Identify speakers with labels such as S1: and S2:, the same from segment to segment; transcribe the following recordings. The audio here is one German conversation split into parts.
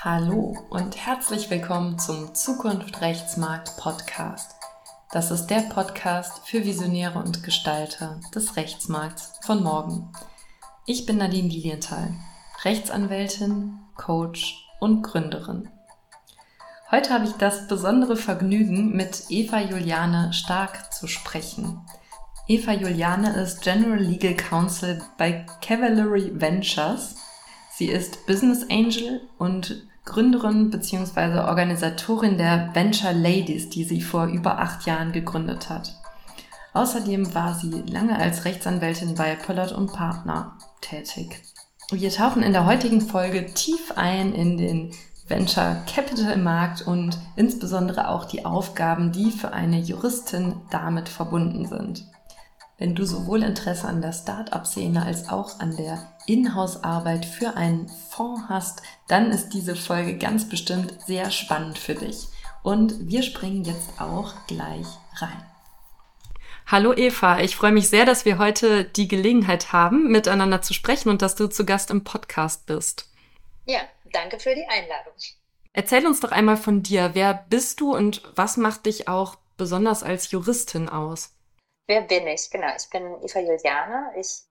S1: Hallo und herzlich willkommen zum Zukunft Rechtsmarkt Podcast. Das ist der Podcast für Visionäre und Gestalter des Rechtsmarkts von morgen. Ich bin Nadine Lilienthal, Rechtsanwältin, Coach und Gründerin. Heute habe ich das besondere Vergnügen, mit Eva Juliane Stark zu sprechen. Eva Juliane ist General Legal Counsel bei Cavalry Ventures. Sie ist Business Angel und Gründerin bzw. Organisatorin der Venture Ladies, die sie vor über acht Jahren gegründet hat. Außerdem war sie lange als Rechtsanwältin bei Pollard und Partner tätig. Wir tauchen in der heutigen Folge tief ein in den Venture Capital Markt und insbesondere auch die Aufgaben, die für eine Juristin damit verbunden sind. Wenn du sowohl Interesse an der Start-up-Szene als auch an der Inhouse-Arbeit für einen Fonds hast, dann ist diese Folge ganz bestimmt sehr spannend für dich. Und wir springen jetzt auch gleich rein. Hallo Eva, ich freue mich sehr, dass wir heute die Gelegenheit haben, miteinander zu sprechen und dass du zu Gast im Podcast bist.
S2: Ja, danke für die Einladung.
S1: Erzähl uns doch einmal von dir. Wer bist du und was macht dich auch besonders als Juristin aus?
S2: Wer bin ich? Genau, ich bin Eva Juliane. Ich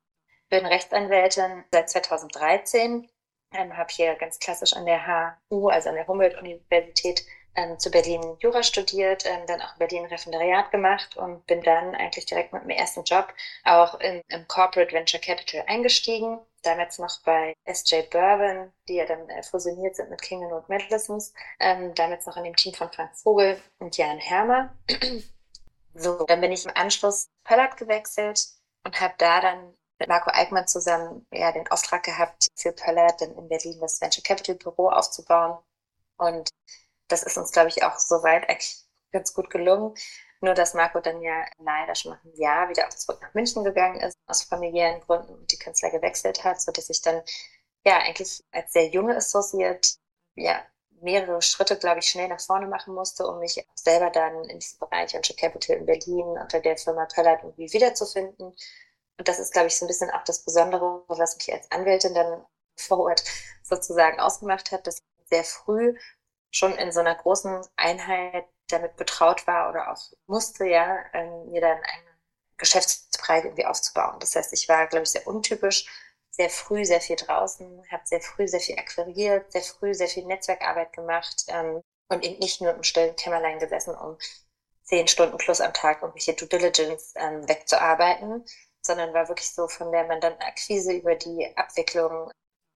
S2: bin Rechtsanwältin seit 2013, ähm, habe hier ganz klassisch an der HU, also an der Humboldt-Universität ähm, zu Berlin Jura studiert, ähm, dann auch in Berlin Referendariat gemacht und bin dann eigentlich direkt mit meinem ersten Job auch in, im Corporate Venture Capital eingestiegen. Damals noch bei SJ Bourbon, die ja dann äh, fusioniert sind mit King und Madisons. Ähm, damals noch in dem Team von Frank Vogel und Jan Hermer. So, dann bin ich im Anschluss Pöllert gewechselt und habe da dann mit Marco Eickmann zusammen ja, den Auftrag gehabt, für Pöllert dann in Berlin das Venture Capital Büro aufzubauen. Und das ist uns, glaube ich, auch soweit eigentlich ganz gut gelungen. Nur, dass Marco dann ja leider schon nach einem Jahr wieder zurück nach München gegangen ist, aus familiären Gründen und die Kanzlei gewechselt hat, so dass ich dann ja eigentlich als sehr junge Associate ja mehrere Schritte, glaube ich, schnell nach vorne machen musste, um mich selber dann in diesem Bereich Venture Capital in Berlin unter der Firma Pellert irgendwie wiederzufinden. Und das ist, glaube ich, so ein bisschen auch das Besondere, was mich als Anwältin dann vor Ort sozusagen ausgemacht hat, dass ich sehr früh schon in so einer großen Einheit damit betraut war oder auch musste, ja, ähm, mir dann einen Geschäftsbereich irgendwie aufzubauen. Das heißt, ich war, glaube ich, sehr untypisch sehr früh sehr viel draußen, habe sehr früh sehr viel akquiriert, sehr früh sehr viel Netzwerkarbeit gemacht ähm, und eben nicht nur im stillen Kämmerlein gesessen, um zehn Stunden plus am Tag irgendwelche Due Diligence ähm, wegzuarbeiten, sondern war wirklich so von der Mandantenakquise über die Abwicklung,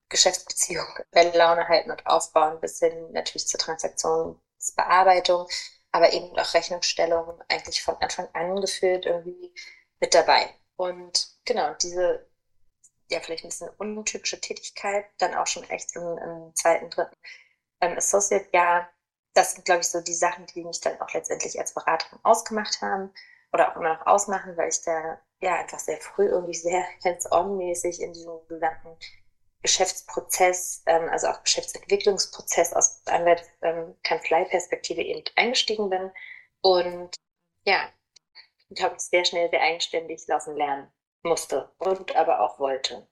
S2: Geschäftsbeziehung, Laune halten und aufbauen, bis hin natürlich zur Transaktionsbearbeitung, aber eben auch Rechnungsstellung eigentlich von Anfang an gefühlt irgendwie mit dabei. Und genau, diese ja vielleicht ein bisschen untypische Tätigkeit, dann auch schon echt im, im zweiten, dritten ähm, Associate-Jahr. Das sind, glaube ich, so die Sachen, die mich dann auch letztendlich als Beraterin ausgemacht haben oder auch immer noch ausmachen, weil ich da ja einfach sehr früh irgendwie sehr hands-on-mäßig in diesem gesamten Geschäftsprozess, ähm, also auch Geschäftsentwicklungsprozess aus einer ähm, eben eingestiegen bin und ja, glaube ich, sehr schnell sehr eigenständig laufen lernen musste und aber auch wollte.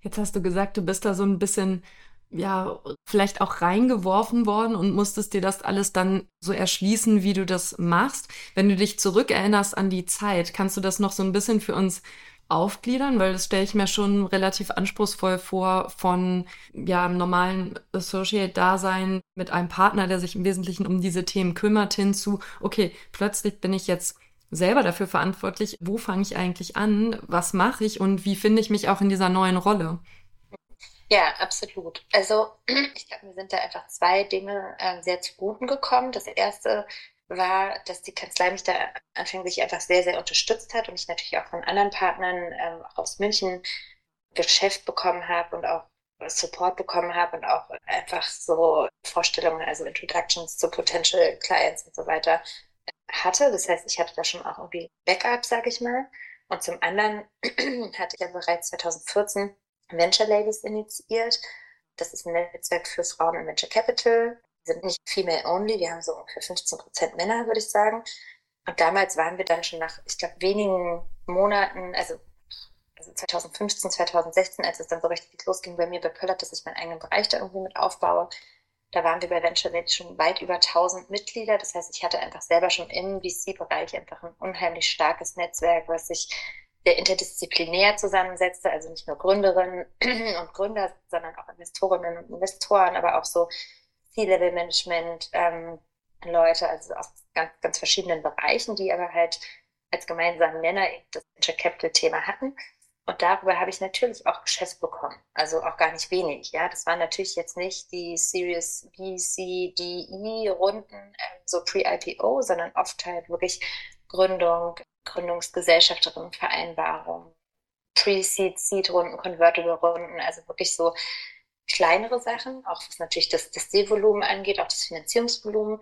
S1: Jetzt hast du gesagt, du bist da so ein bisschen, ja, vielleicht auch reingeworfen worden und musstest dir das alles dann so erschließen, wie du das machst. Wenn du dich zurückerinnerst an die Zeit, kannst du das noch so ein bisschen für uns aufgliedern, weil das stelle ich mir schon relativ anspruchsvoll vor von ja einem normalen Associate-Dasein mit einem Partner, der sich im Wesentlichen um diese Themen kümmert, hinzu, okay, plötzlich bin ich jetzt selber dafür verantwortlich, wo fange ich eigentlich an, was mache ich und wie finde ich mich auch in dieser neuen Rolle.
S2: Ja, absolut. Also ich glaube, mir sind da einfach zwei Dinge äh, sehr zuguten gekommen. Das erste war, dass die Kanzlei mich da anfänglich einfach sehr, sehr unterstützt hat und ich natürlich auch von anderen Partnern ähm, aus München Geschäft bekommen habe und auch Support bekommen habe und auch einfach so Vorstellungen, also Introductions zu Potential Clients und so weiter hatte. Das heißt, ich hatte da schon auch irgendwie Backup, sage ich mal. Und zum anderen hatte ich ja bereits 2014 Venture Ladies initiiert. Das ist ein Netzwerk für Frauen im Venture Capital. Wir sind nicht female only, wir haben so ungefähr 15 Prozent Männer, würde ich sagen. Und damals waren wir dann schon nach, ich glaube, wenigen Monaten, also, also 2015, 2016, als es dann so richtig losging bei mir bei Pöllert, dass ich meinen eigenen Bereich da irgendwie mit aufbaue, Da waren wir bei VentureNet schon weit über 1000 Mitglieder. Das heißt, ich hatte einfach selber schon im VC-Bereich einfach ein unheimlich starkes Netzwerk, was sich sehr interdisziplinär zusammensetzte, also nicht nur Gründerinnen und Gründer, sondern auch Investorinnen und Investoren, aber auch so C-Level-Management, ähm, Leute, also aus ganz, ganz verschiedenen Bereichen, die aber halt als gemeinsamen Nenner das Venture Capital-Thema hatten. Und darüber habe ich natürlich auch Geschäft bekommen. Also auch gar nicht wenig. Ja, das waren natürlich jetzt nicht die Series B, C, D, E Runden, ähm, so pre-IPO, sondern oft halt wirklich Gründung, Gründungsgesellschafterinnenvereinbarung, Pre-Seed, Seed-Runden, Convertible-Runden, also wirklich so kleinere Sachen, auch was natürlich das, das Sehvolumen angeht, auch das Finanzierungsvolumen,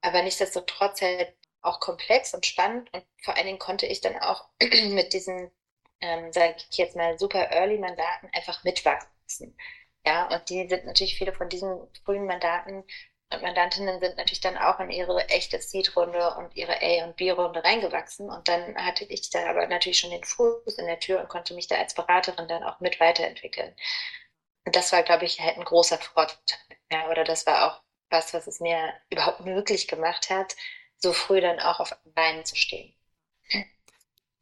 S2: aber nichtsdestotrotz halt auch komplex und spannend und vor allen Dingen konnte ich dann auch mit diesen ähm, sage ich jetzt mal, super early Mandaten einfach mitwachsen. Ja, und die sind natürlich viele von diesen frühen Mandaten und Mandantinnen sind natürlich dann auch in ihre echte Seed-Runde und ihre A- und B-Runde reingewachsen. Und dann hatte ich da aber natürlich schon den Fuß in der Tür und konnte mich da als Beraterin dann auch mit weiterentwickeln. Und das war, glaube ich, halt ein großer Vorteil. Ja, oder das war auch was, was es mir überhaupt möglich gemacht hat, so früh dann auch auf Beinen zu stehen.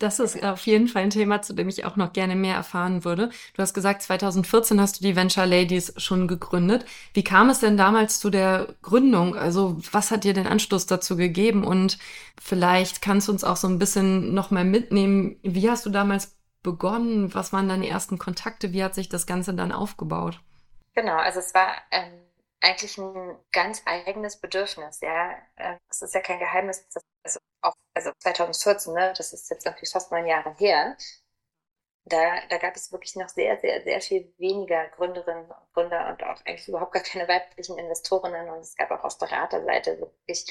S1: Das ist auf jeden Fall ein Thema, zu dem ich auch noch gerne mehr erfahren würde. Du hast gesagt, 2014 hast du die Venture Ladies schon gegründet. Wie kam es denn damals zu der Gründung? Also was hat dir den Anstoß dazu gegeben? Und vielleicht kannst du uns auch so ein bisschen noch mal mitnehmen. Wie hast du damals begonnen? Was waren deine ersten Kontakte? Wie hat sich das Ganze dann aufgebaut?
S2: Genau, also es war ähm, eigentlich ein ganz eigenes Bedürfnis. Ja, äh, es ist ja kein Geheimnis, dass auch, also 2014, ne, das ist jetzt natürlich fast neun Jahre her. Da, da gab es wirklich noch sehr, sehr, sehr viel weniger Gründerinnen und Gründer und auch eigentlich überhaupt gar keine weiblichen Investorinnen. Und es gab auch auf Beraterseite wirklich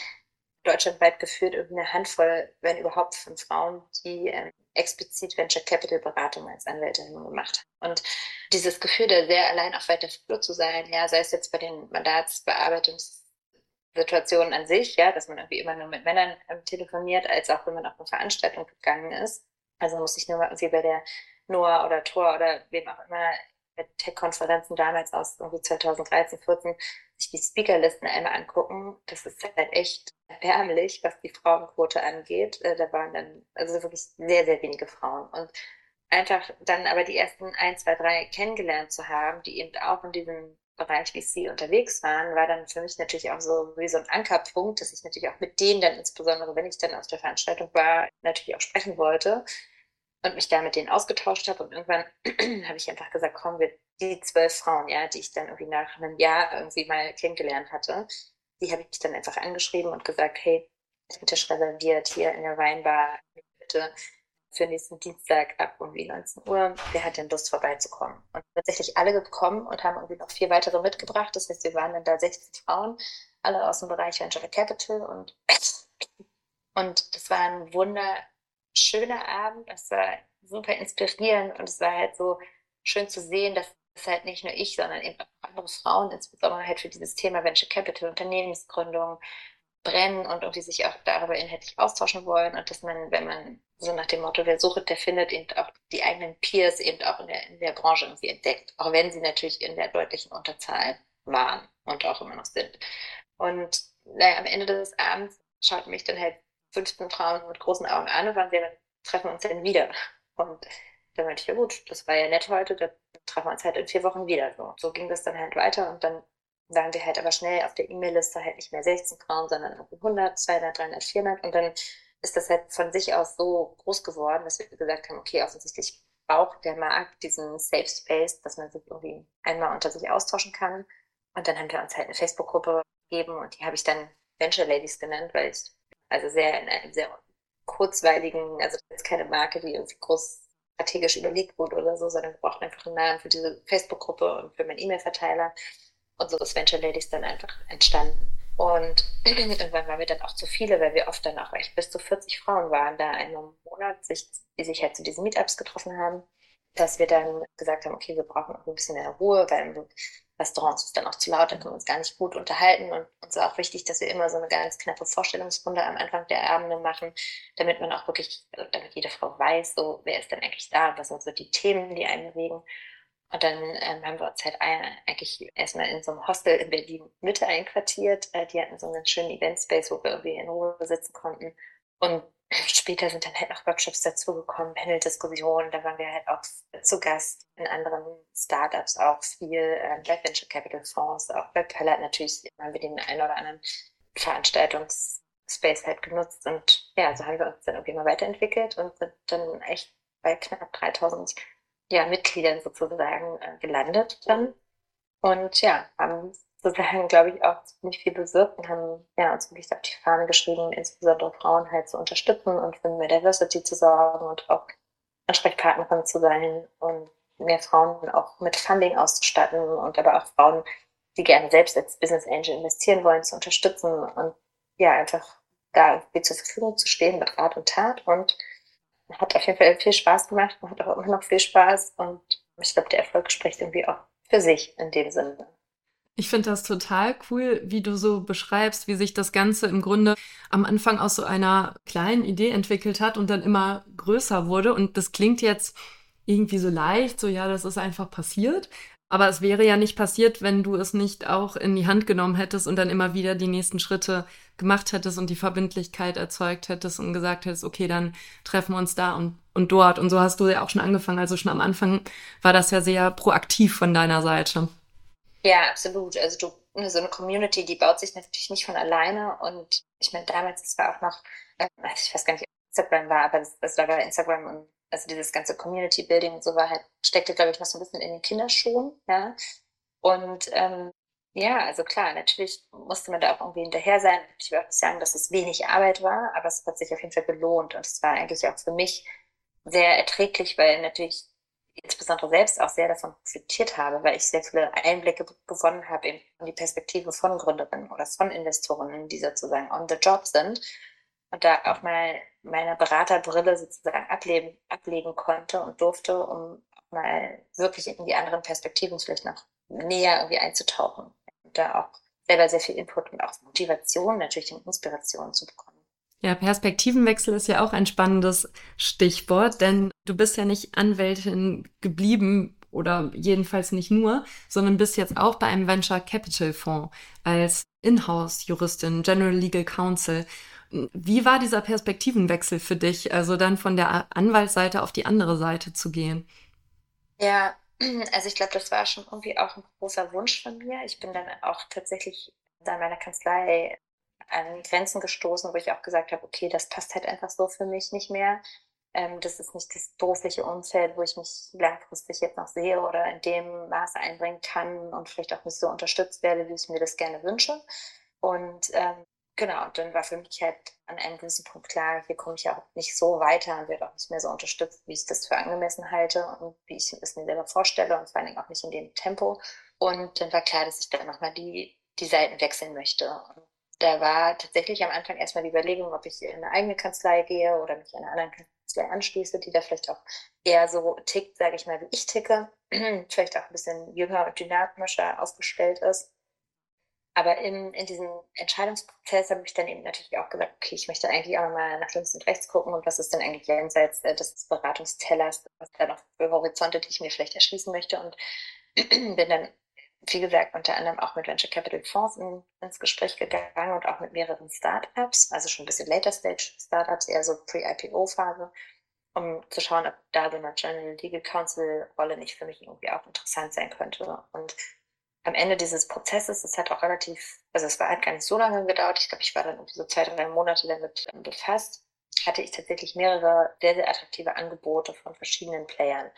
S2: deutschlandweit geführt irgendeine Handvoll, wenn überhaupt, von Frauen, die ähm, explizit Venture Capital Beratung als Anwältin gemacht haben. Und dieses Gefühl, da sehr allein auf weiter Flur zu sein, ja, sei es jetzt bei den Mandatsbearbeitungssituationen an sich, ja, dass man irgendwie immer nur mit Männern ähm, telefoniert, als auch wenn man auf eine Veranstaltung gegangen ist. Also muss ich nur mal irgendwie bei der Noah oder Tor oder wem auch immer Tech-Konferenzen damals aus irgendwie 2013, 14 sich die Speakerlisten einmal angucken, das ist halt echt erbärmlich, was die Frauenquote angeht. Äh, da waren dann also wirklich sehr, sehr wenige Frauen. Und einfach dann aber die ersten ein, zwei, drei kennengelernt zu haben, die eben auch in diesem Bereich wie sie unterwegs waren, war dann für mich natürlich auch so wie so ein Ankerpunkt, dass ich natürlich auch mit denen dann insbesondere, wenn ich dann auf der Veranstaltung war, natürlich auch sprechen wollte und mich da mit denen ausgetauscht habe. Und irgendwann habe ich einfach gesagt, komm, wir die zwölf Frauen, ja, die ich dann irgendwie nach einem Jahr irgendwie mal kennengelernt hatte, die habe ich dann einfach angeschrieben und gesagt, hey, bin Tisch reserviert hier in der Weinbar, bitte für nächsten Dienstag ab um 19 Uhr. Wer hat denn Lust vorbeizukommen? Und tatsächlich alle gekommen und haben irgendwie noch vier weitere mitgebracht. Das heißt, wir waren dann da 60 Frauen, alle aus dem Bereich Venture Capital und, und das war ein wunderschöner Abend. Das war super inspirierend und es war halt so schön zu sehen, dass es halt nicht nur ich, sondern eben auch andere Frauen, insbesondere halt für dieses Thema Venture Capital, Unternehmensgründung, brennen und irgendwie sich auch darüber inhaltlich austauschen wollen und dass man, wenn man so nach dem Motto, wer sucht, der findet, eben auch die eigenen Peers eben auch in der, in der Branche irgendwie entdeckt, auch wenn sie natürlich in der deutlichen Unterzahl waren und auch immer noch sind. Und naja, am Ende des Abends schauten mich dann halt 15 Frauen mit großen Augen an und waren sehr, treffen wir uns denn wieder. Und dann meinte ich, ja gut, das war ja nett heute, da treffen wir uns halt in vier Wochen wieder. So, so ging das dann halt weiter und dann waren wir halt aber schnell auf der E-Mail-Liste halt nicht mehr 16 Frauen, sondern 100, 200, 300, 400 und dann ist das halt von sich aus so groß geworden, dass wir gesagt haben, okay, offensichtlich braucht der Markt diesen Safe Space, dass man sich irgendwie einmal unter sich austauschen kann. Und dann haben wir uns halt eine Facebook-Gruppe gegeben und die habe ich dann Venture Ladies genannt, weil ich also sehr in einem sehr kurzweiligen, also jetzt keine Marke, die irgendwie groß strategisch überlegt wurde oder so, sondern wir brauchten einfach einen Namen für diese Facebook-Gruppe und für meinen E-Mail-Verteiler. Und so ist Venture Ladies dann einfach entstanden. Und irgendwann waren wir dann auch zu viele, weil wir oft dann auch echt bis zu 40 Frauen waren da in einem Monat, sich, die sich halt zu diesen Meetups getroffen haben, dass wir dann gesagt haben, okay, wir brauchen auch ein bisschen mehr Ruhe, weil Restaurants ist dann auch zu laut, dann können wir uns gar nicht gut unterhalten. Und uns war auch wichtig, dass wir immer so eine ganz knappe Vorstellungsrunde am Anfang der Abende machen, damit man auch wirklich, also damit jede Frau weiß, so, wer ist denn eigentlich da, was sind so die Themen, die einen bewegen. Und dann ähm, haben wir uns halt eigentlich erstmal in so einem Hostel in Berlin Mitte einquartiert. Äh, die hatten so einen schönen Event-Space, wo wir irgendwie in Ruhe sitzen konnten. Und später sind dann halt noch Workshops dazugekommen, Panel-Diskussionen. Da waren wir halt auch zu Gast in anderen Startups, auch viel äh, bei Venture Capital Fonds, auch bei Pellet natürlich haben wir den einen oder anderen Veranstaltungsspace halt genutzt. Und ja, so haben wir uns dann irgendwie mal weiterentwickelt und sind dann echt bei knapp 3000 ja, Mitgliedern sozusagen äh, gelandet dann. Und ja, haben sozusagen, glaube ich, auch ziemlich viel bewirkt und haben ja, uns wirklich auf die Fahne geschrieben, insbesondere Frauen halt zu unterstützen und für mehr Diversity zu sorgen und auch Ansprechpartnerin zu sein und mehr Frauen auch mit Funding auszustatten und aber auch Frauen, die gerne selbst als Business Angel investieren wollen, zu unterstützen und ja, einfach da zur Verfügung zu stehen mit Rat und Tat und hat auf jeden Fall viel Spaß gemacht und hat auch immer noch viel Spaß. Und ich glaube, der Erfolg spricht irgendwie auch für sich in dem Sinne.
S1: Ich finde das total cool, wie du so beschreibst, wie sich das Ganze im Grunde am Anfang aus so einer kleinen Idee entwickelt hat und dann immer größer wurde. Und das klingt jetzt irgendwie so leicht, so ja, das ist einfach passiert. Aber es wäre ja nicht passiert, wenn du es nicht auch in die Hand genommen hättest und dann immer wieder die nächsten Schritte gemacht hättest und die Verbindlichkeit erzeugt hättest und gesagt hättest, okay, dann treffen wir uns da und, und dort. Und so hast du ja auch schon angefangen. Also schon am Anfang war das ja sehr proaktiv von deiner Seite.
S2: Ja, absolut. Also du, so eine Community, die baut sich natürlich nicht von alleine. Und ich meine, damals, es war auch noch, äh, ich weiß gar nicht, ob Instagram war, aber das, das war bei Instagram und also dieses ganze Community Building und so war halt, steckte, glaube ich, noch so ein bisschen in den Kinderschuhen, ja. Und ähm, ja, also klar, natürlich musste man da auch irgendwie hinterher sein. Ich nicht sagen, dass es wenig Arbeit war, aber es hat sich auf jeden Fall gelohnt. Und es war eigentlich auch für mich sehr erträglich, weil natürlich insbesondere selbst auch sehr davon profitiert habe, weil ich sehr viele Einblicke gewonnen habe in die Perspektive von Gründerinnen oder von Investorinnen, die sozusagen on the job sind. Und da auch mal meine Beraterbrille sozusagen ablegen, ablegen konnte und durfte, um mal wirklich in die anderen Perspektiven vielleicht noch näher irgendwie einzutauchen und da auch selber sehr viel Input und auch Motivation, natürlich und Inspiration zu bekommen.
S1: Ja, Perspektivenwechsel ist ja auch ein spannendes Stichwort, denn du bist ja nicht Anwältin geblieben oder jedenfalls nicht nur, sondern bist jetzt auch bei einem Venture Capital Fonds als Inhouse-Juristin, General Legal Counsel. Wie war dieser Perspektivenwechsel für dich, also dann von der Anwaltsseite auf die andere Seite zu gehen?
S2: Ja, also ich glaube, das war schon irgendwie auch ein großer Wunsch von mir. Ich bin dann auch tatsächlich da in meiner Kanzlei an Grenzen gestoßen, wo ich auch gesagt habe, okay, das passt halt einfach so für mich nicht mehr. Ähm, das ist nicht das berufliche Umfeld, wo ich mich langfristig jetzt noch sehe oder in dem Maße einbringen kann und vielleicht auch nicht so unterstützt werde, wie ich mir das gerne wünsche. Und ähm, Genau, dann war für mich halt an einem gewissen Punkt klar, hier komme ich ja auch nicht so weiter und werde auch nicht mehr so unterstützt, wie ich das für angemessen halte und wie ich es mir selber vorstelle und vor allen Dingen auch nicht in dem Tempo. Und dann war klar, dass ich dann nochmal die, die Seiten wechseln möchte. Und da war tatsächlich am Anfang erstmal die Überlegung, ob ich in eine eigene Kanzlei gehe oder mich einer anderen Kanzlei anschließe, die da vielleicht auch eher so tickt, sage ich mal, wie ich ticke, vielleicht auch ein bisschen jünger und dynamischer aufgestellt ist. Aber in, in diesem Entscheidungsprozess habe ich dann eben natürlich auch gesagt, okay, ich möchte eigentlich auch mal nach links und rechts gucken und was ist denn eigentlich jenseits äh, des Beratungstellers, was da noch für Horizonte, die ich mir vielleicht erschließen möchte und bin dann, wie gesagt, unter anderem auch mit Venture Capital Fonds in, ins Gespräch gegangen und auch mit mehreren Startups, also schon ein bisschen later Stage Startups, eher so Pre-IPO-Phase, um zu schauen, ob da so eine General Legal Counsel Rolle nicht für mich irgendwie auch interessant sein könnte. Und am Ende dieses Prozesses, es hat auch relativ, also es war halt gar nicht so lange gedauert, ich glaube, ich war dann irgendwie so zwei, drei Monate damit ähm, befasst, hatte ich tatsächlich mehrere sehr, sehr attraktive Angebote von verschiedenen Playern.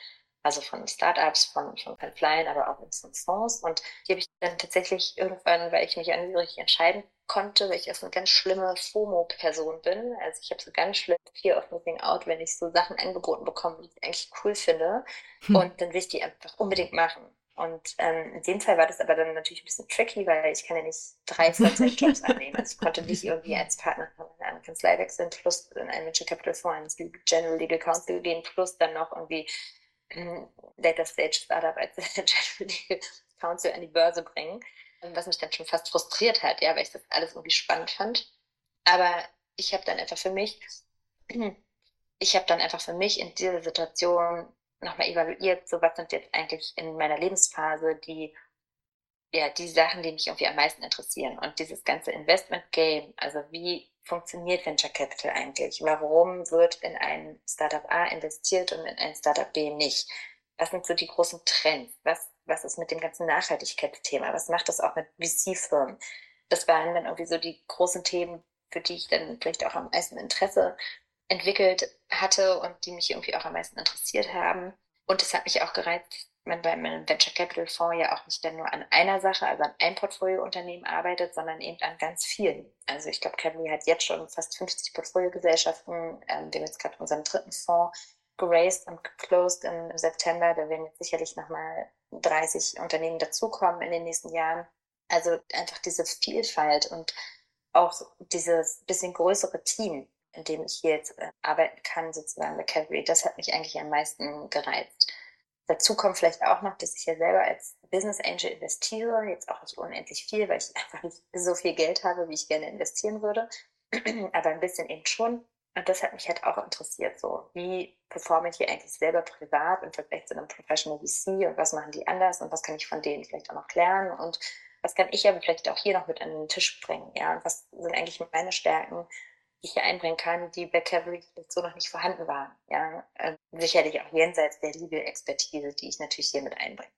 S2: Also von Startups, von, von Kanzleien, aber auch von Fonds. Und die habe ich dann tatsächlich irgendwann, weil ich mich an richtig entscheiden konnte, weil ich erst eine ganz schlimme FOMO-Person bin. Also ich habe so ganz schlimm Fear of Missing Out, wenn ich so Sachen angeboten bekomme, die ich eigentlich cool finde. Hm. Und dann will ich die einfach unbedingt machen. Und ähm, in dem Fall war das aber dann natürlich ein bisschen tricky, weil ich kann ja nicht drei Vollzeitjobs annehmen. Also ich konnte nicht irgendwie als Partner von einer Kanzlei wechseln, plus in ein Venture Capital Fonds General Legal Counsel gehen, plus dann noch irgendwie ein Data Stage Startup als General Legal Counsel an die Börse bringen, was mich dann schon fast frustriert hat, ja, weil ich das alles irgendwie spannend fand. Aber ich habe dann einfach für mich, ich habe dann einfach für mich in dieser Situation nochmal evaluiert, so was sind jetzt eigentlich in meiner Lebensphase die, ja, die Sachen, die mich irgendwie am meisten interessieren. Und dieses ganze Investment Game, also wie funktioniert Venture Capital eigentlich? Warum wird in ein Startup A investiert und in ein Startup B nicht? Was sind so die großen Trends? Was, was ist mit dem ganzen Nachhaltigkeitsthema? Was macht das auch mit VC-Firmen? Das waren dann irgendwie so die großen Themen, für die ich dann vielleicht auch am meisten Interesse entwickelt hatte und die mich irgendwie auch am meisten interessiert haben. Und es hat mich auch gereizt, man bei einem Venture Capital Fonds ja auch nicht dann nur an einer Sache, also an einem Portfoliounternehmen arbeitet, sondern eben an ganz vielen. Also ich glaube, Cavalry hat jetzt schon fast 50 Portfoliogesellschaften. Ähm, wir haben jetzt gerade unseren dritten Fonds geraced und geclosed im September. Da werden jetzt sicherlich nochmal 30 Unternehmen dazukommen in den nächsten Jahren. Also einfach diese Vielfalt und auch dieses bisschen größere Team, in dem ich hier jetzt äh, arbeiten kann, sozusagen bei Cavalry, das hat mich eigentlich am meisten gereizt. Dazu kommt vielleicht auch noch, dass ich ja selber als Business Angel investiere, jetzt auch nicht unendlich viel, weil ich einfach nicht so viel Geld habe, wie ich gerne investieren würde, aber ein bisschen eben schon. Und das hat mich halt auch interessiert, so wie performe ich hier eigentlich selber privat im Vergleich zu einem Professional VC und was machen die anders und was kann ich von denen vielleicht auch noch lernen und was kann ich aber vielleicht auch hier noch mit an den Tisch bringen, ja, und was sind eigentlich meine Stärken, ich hier einbringen kann, die bei Cavalry so noch nicht vorhanden waren. Ja, äh, sicherlich auch jenseits der Legal-Expertise, die ich natürlich hier mit einbringen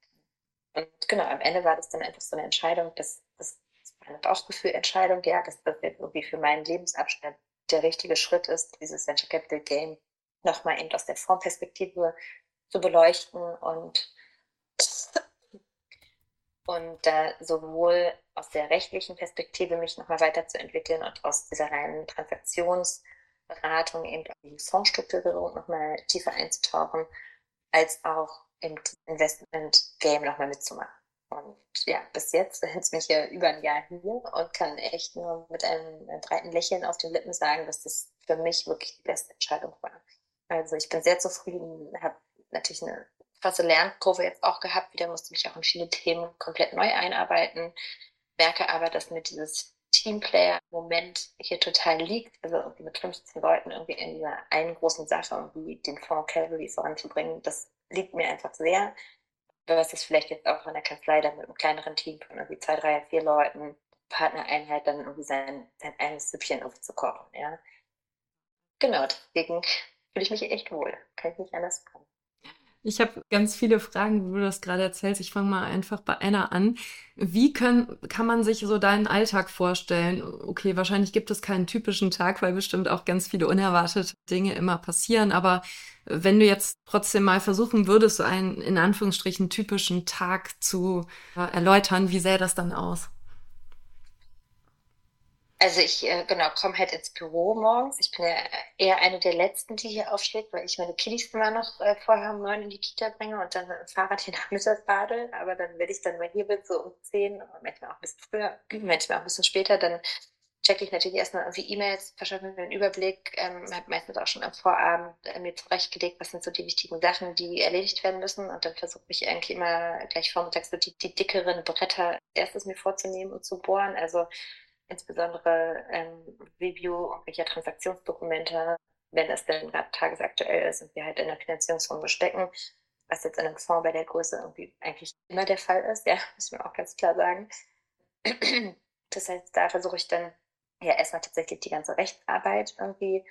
S2: kann. Und genau, am Ende war das dann einfach so eine Entscheidung, dass das war eine Bauchgefühl-Entscheidung, ja, dass das jetzt irgendwie für meinen Lebensabschnitt der richtige Schritt ist, dieses Venture Capital Game nochmal eben aus der Formperspektive zu beleuchten und und da sowohl aus der rechtlichen Perspektive mich nochmal weiterzuentwickeln und aus dieser reinen Transaktionsberatung eben auch die Fondsstrukturierung nochmal tiefer einzutauchen, als auch im Investment-Game nochmal mitzumachen. Und ja, bis jetzt sind es mich ja über ein Jahr hier und kann echt nur mit einem breiten Lächeln auf den Lippen sagen, dass das für mich wirklich die beste Entscheidung war. Also ich bin sehr zufrieden, habe natürlich eine krasse Lernkurve jetzt auch gehabt. Wieder musste mich auch in viele Themen komplett neu einarbeiten. Merke aber, dass mir dieses Teamplayer-Moment hier total liegt. Also irgendwie mit 15 Leuten irgendwie in dieser einen großen Sache irgendwie den Fonds Calvary voranzubringen, das liegt mir einfach sehr. Was ist vielleicht jetzt auch in der Kanzlei dann mit einem kleineren Team von irgendwie zwei, drei, vier Leuten, Partnereinheit dann irgendwie sein, sein eigenes Süppchen irgendwie zu kochen, ja. Genau, deswegen fühle ich mich echt wohl. Kann ich nicht anders sagen.
S1: Ich habe ganz viele Fragen, wo du das gerade erzählst. Ich fange mal einfach bei einer an. Wie können, kann man sich so deinen Alltag vorstellen? Okay, wahrscheinlich gibt es keinen typischen Tag, weil bestimmt auch ganz viele unerwartete Dinge immer passieren. Aber wenn du jetzt trotzdem mal versuchen würdest, so einen in Anführungsstrichen typischen Tag zu äh, erläutern, wie sähe das dann aus?
S2: Also ich äh, genau komme halt ins Büro morgens. Ich bin ja eher eine der letzten, die hier aufschlägt, weil ich meine Kiddies immer noch äh, vorher um neun in die Kita bringe und dann mit dem Fahrrad hier nach Mittag badel. Aber dann, wenn ich dann mal hier bin, so um zehn, manchmal auch ein bisschen früher, manchmal auch ein bisschen später, dann checke ich natürlich erstmal irgendwie E-Mails, verschaffe mir einen Überblick, ähm, habe meistens auch schon am Vorabend äh, mir zurechtgelegt, was sind so die wichtigen Sachen, die erledigt werden müssen und dann versuche ich eigentlich immer gleich vormittags so die, die dickeren Bretter erstes mir vorzunehmen und zu bohren. Also insbesondere ähm, Review irgendwelcher Transaktionsdokumente, wenn es denn gerade tagesaktuell ist und wir halt in der Finanzierungsrunde stecken, was jetzt in einem Fonds bei der Größe irgendwie eigentlich immer der Fall ist, ja, müssen wir auch ganz klar sagen. Das heißt, da versuche ich dann ja erstmal tatsächlich die ganze Rechtsarbeit irgendwie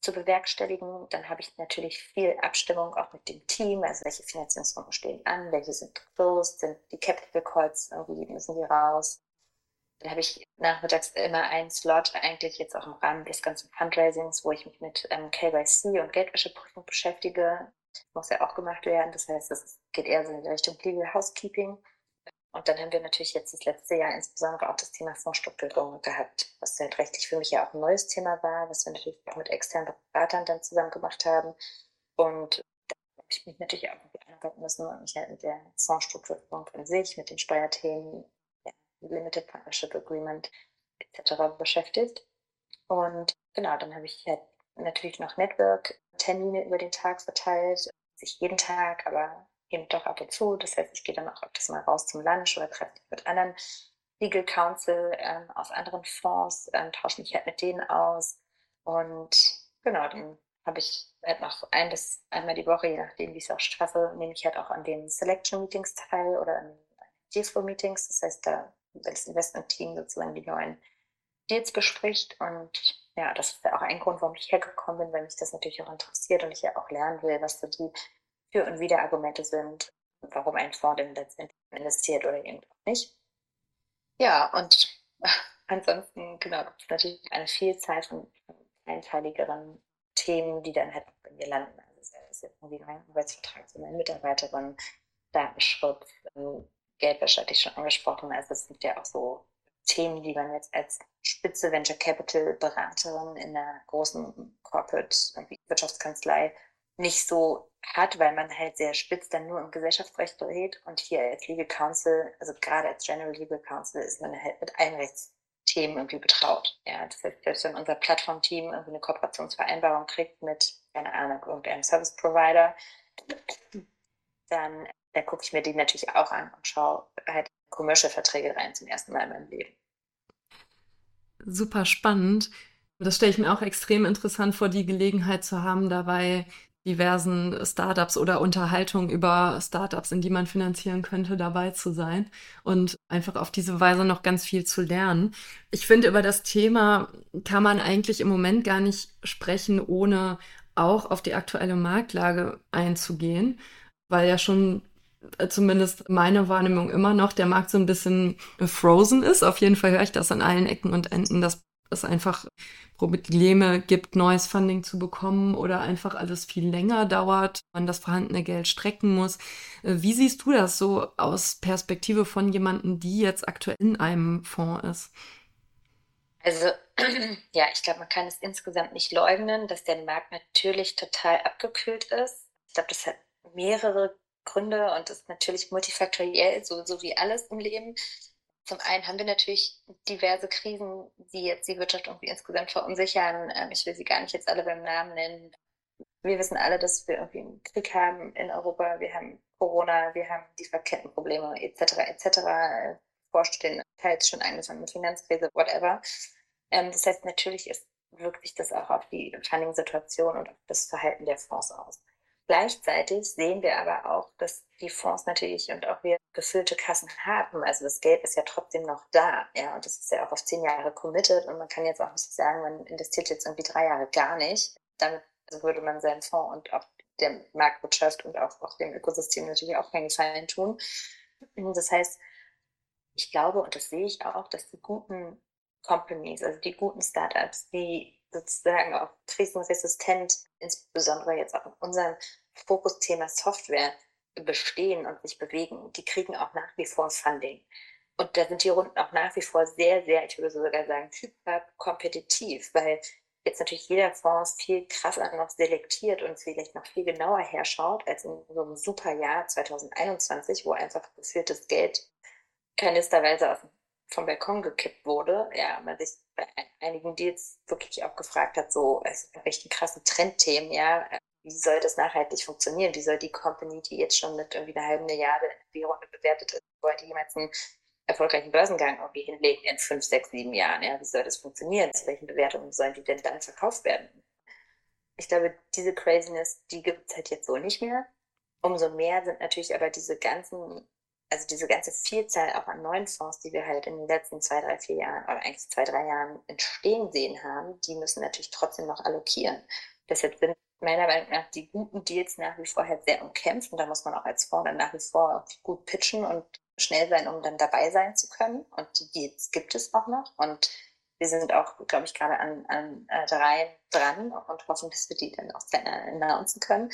S2: zu bewerkstelligen. Dann habe ich natürlich viel Abstimmung auch mit dem Team, also welche Finanzierungsrunden stehen an, welche sind closed, sind die Capital Calls irgendwie, müssen die raus, dann habe ich nachmittags immer einen Slot, eigentlich jetzt auch im Rahmen des ganzen Fundraisings, wo ich mich mit ähm, KYC und Geldwäscheprüfung beschäftige. Das muss ja auch gemacht werden. Das heißt, es geht eher so in Richtung Legal Housekeeping. Und dann haben wir natürlich jetzt das letzte Jahr insbesondere auch das Thema Fondsstrukturierung gehabt, was halt rechtlich für mich ja auch ein neues Thema war, was wir natürlich auch mit externen Beratern dann zusammen gemacht haben. Und da habe ich mich natürlich auch einarbeiten müssen und mich halt mit der Fondsstrukturierung an sich, mit den Steuerthemen, Limited Partnership Agreement etc. beschäftigt. Und genau, dann habe ich halt natürlich noch Network-Termine über den Tag verteilt. Nicht jeden Tag, aber eben doch ab und zu. Das heißt, ich gehe dann auch öfters mal raus zum Lunch oder treffe mich mit anderen Legal Counsel ähm, aus anderen Fonds, ähm, tausche mich halt mit denen aus. Und genau, dann habe ich halt noch ein bis einmal die Woche, je nachdem, wie ich es auch schaffe, nehme ich halt auch an den Selection Meetings teil oder an den Dealflow Meetings. Das heißt, da das Investment-Team sozusagen die neuen Deals bespricht. Und ja, das ist ja auch ein Grund, warum ich hergekommen bin, weil mich das natürlich auch interessiert und ich ja auch lernen will, was so die Für- und Wider-Argumente sind warum ein Fonds denn letztendlich investiert oder eben nicht. Ja, und ansonsten, genau, gibt es natürlich eine Vielzahl von einteiligeren Themen, die dann halt bei mir landen. Also es ist jetzt irgendwie mein Arbeitsvertrag zu meinen Mitarbeitern, Datenschutz, ähm, Geldwäsche hatte ich schon angesprochen. Also es sind ja auch so Themen, die man jetzt als Spitze Venture Capital Beraterin in einer großen Corporate Wirtschaftskanzlei nicht so hat, weil man halt sehr spitz dann nur im Gesellschaftsrecht dreht und hier als Legal Counsel, also gerade als General Legal Counsel ist man halt mit allen Rechtsthemen irgendwie betraut. Ja, das heißt, selbst wenn unser Plattformteam irgendwie eine Kooperationsvereinbarung kriegt mit, keine Ahnung, irgendeinem Service Provider, dann, dann gucke ich mir die natürlich auch an und schaue halt Commercial-Verträge rein zum ersten Mal in meinem Leben.
S1: Super spannend. Das stelle ich mir auch extrem interessant vor, die Gelegenheit zu haben, dabei diversen Startups oder Unterhaltungen über Startups, in die man finanzieren könnte, dabei zu sein und einfach auf diese Weise noch ganz viel zu lernen. Ich finde, über das Thema kann man eigentlich im Moment gar nicht sprechen, ohne auch auf die aktuelle Marktlage einzugehen, weil ja schon zumindest meine Wahrnehmung immer noch der Markt so ein bisschen frozen ist. Auf jeden Fall höre ich das an allen Ecken und Enden, dass es einfach Probleme gibt, neues Funding zu bekommen oder einfach alles viel länger dauert, man das vorhandene Geld strecken muss. Äh, wie siehst du das so aus Perspektive von jemandem, die jetzt aktuell in einem Fonds ist?
S2: Also ja, ich glaube, man kann es insgesamt nicht leugnen, dass der Markt natürlich total abgekühlt ist. Ich glaube, das hat mehrere Gründe und ist natürlich multifaktoriell, so, so wie alles im Leben. Zum einen haben wir natürlich diverse Krisen, die jetzt die Wirtschaft irgendwie insgesamt verunsichern. Ähm, ich will sie gar nicht jetzt alle beim Namen nennen. Wir wissen alle, dass wir irgendwie einen Krieg haben in Europa. Wir haben Corona, wir haben Lieferkettenprobleme etc. etc. Vorstehen, teils schon angefangen mit Finanzkrise, whatever. Ähm, das heißt, natürlich ist, wirkt sich das auch auf die Funding-Situation und auf das Verhalten der Fonds aus. Gleichzeitig sehen wir aber auch, dass die Fonds natürlich und auch wir gefüllte Kassen haben. Also das Geld ist ja trotzdem noch da. Ja, und das ist ja auch auf zehn Jahre committed. Und man kann jetzt auch nicht sagen, man investiert jetzt irgendwie drei Jahre gar nicht. Damit würde man seinen Fonds und auch der Marktwirtschaft und auch, auch dem Ökosystem natürlich auch keinen Gefallen tun. Das heißt, ich glaube, und das sehe ich auch, dass die guten Companies, also die guten Startups, die sozusagen auch krisenresistent, insbesondere jetzt auch in unserem Fokusthema Software bestehen und sich bewegen, die kriegen auch nach wie vor Funding. Und da sind die Runden auch nach wie vor sehr, sehr, ich würde sogar sagen, hyper kompetitiv, weil jetzt natürlich jeder Fonds viel krasser noch selektiert und vielleicht noch viel genauer herschaut als in so einem super Jahr 2021, wo einfach geführtes Geld kanisterweise dem vom Balkon gekippt wurde, ja, man sich bei einigen Deals wirklich auch gefragt hat, so, es sind echt krasse Trendthemen, ja, wie soll das nachhaltig funktionieren? Wie soll die Company, die jetzt schon mit irgendwie einer halben Milliarde in die Runde bewertet ist, wollte jemals einen erfolgreichen Börsengang irgendwie hinlegen in fünf, sechs, sieben Jahren, ja, wie soll das funktionieren? Zu welchen Bewertungen sollen die denn dann verkauft werden? Ich glaube, diese Craziness, die gibt es halt jetzt so nicht mehr. Umso mehr sind natürlich aber diese ganzen also diese ganze Vielzahl auch an neuen Fonds, die wir halt in den letzten zwei, drei, vier Jahren oder eigentlich zwei, drei Jahren entstehen sehen haben, die müssen natürlich trotzdem noch allokieren. Deshalb sind meiner Meinung nach die guten Deals nach wie vor halt sehr umkämpft und da muss man auch als Fonds dann nach wie vor gut pitchen und schnell sein, um dann dabei sein zu können. Und die Deals gibt es auch noch und wir sind auch, glaube ich, gerade an, an äh, drei dran und hoffen, dass wir die dann auch announcen können.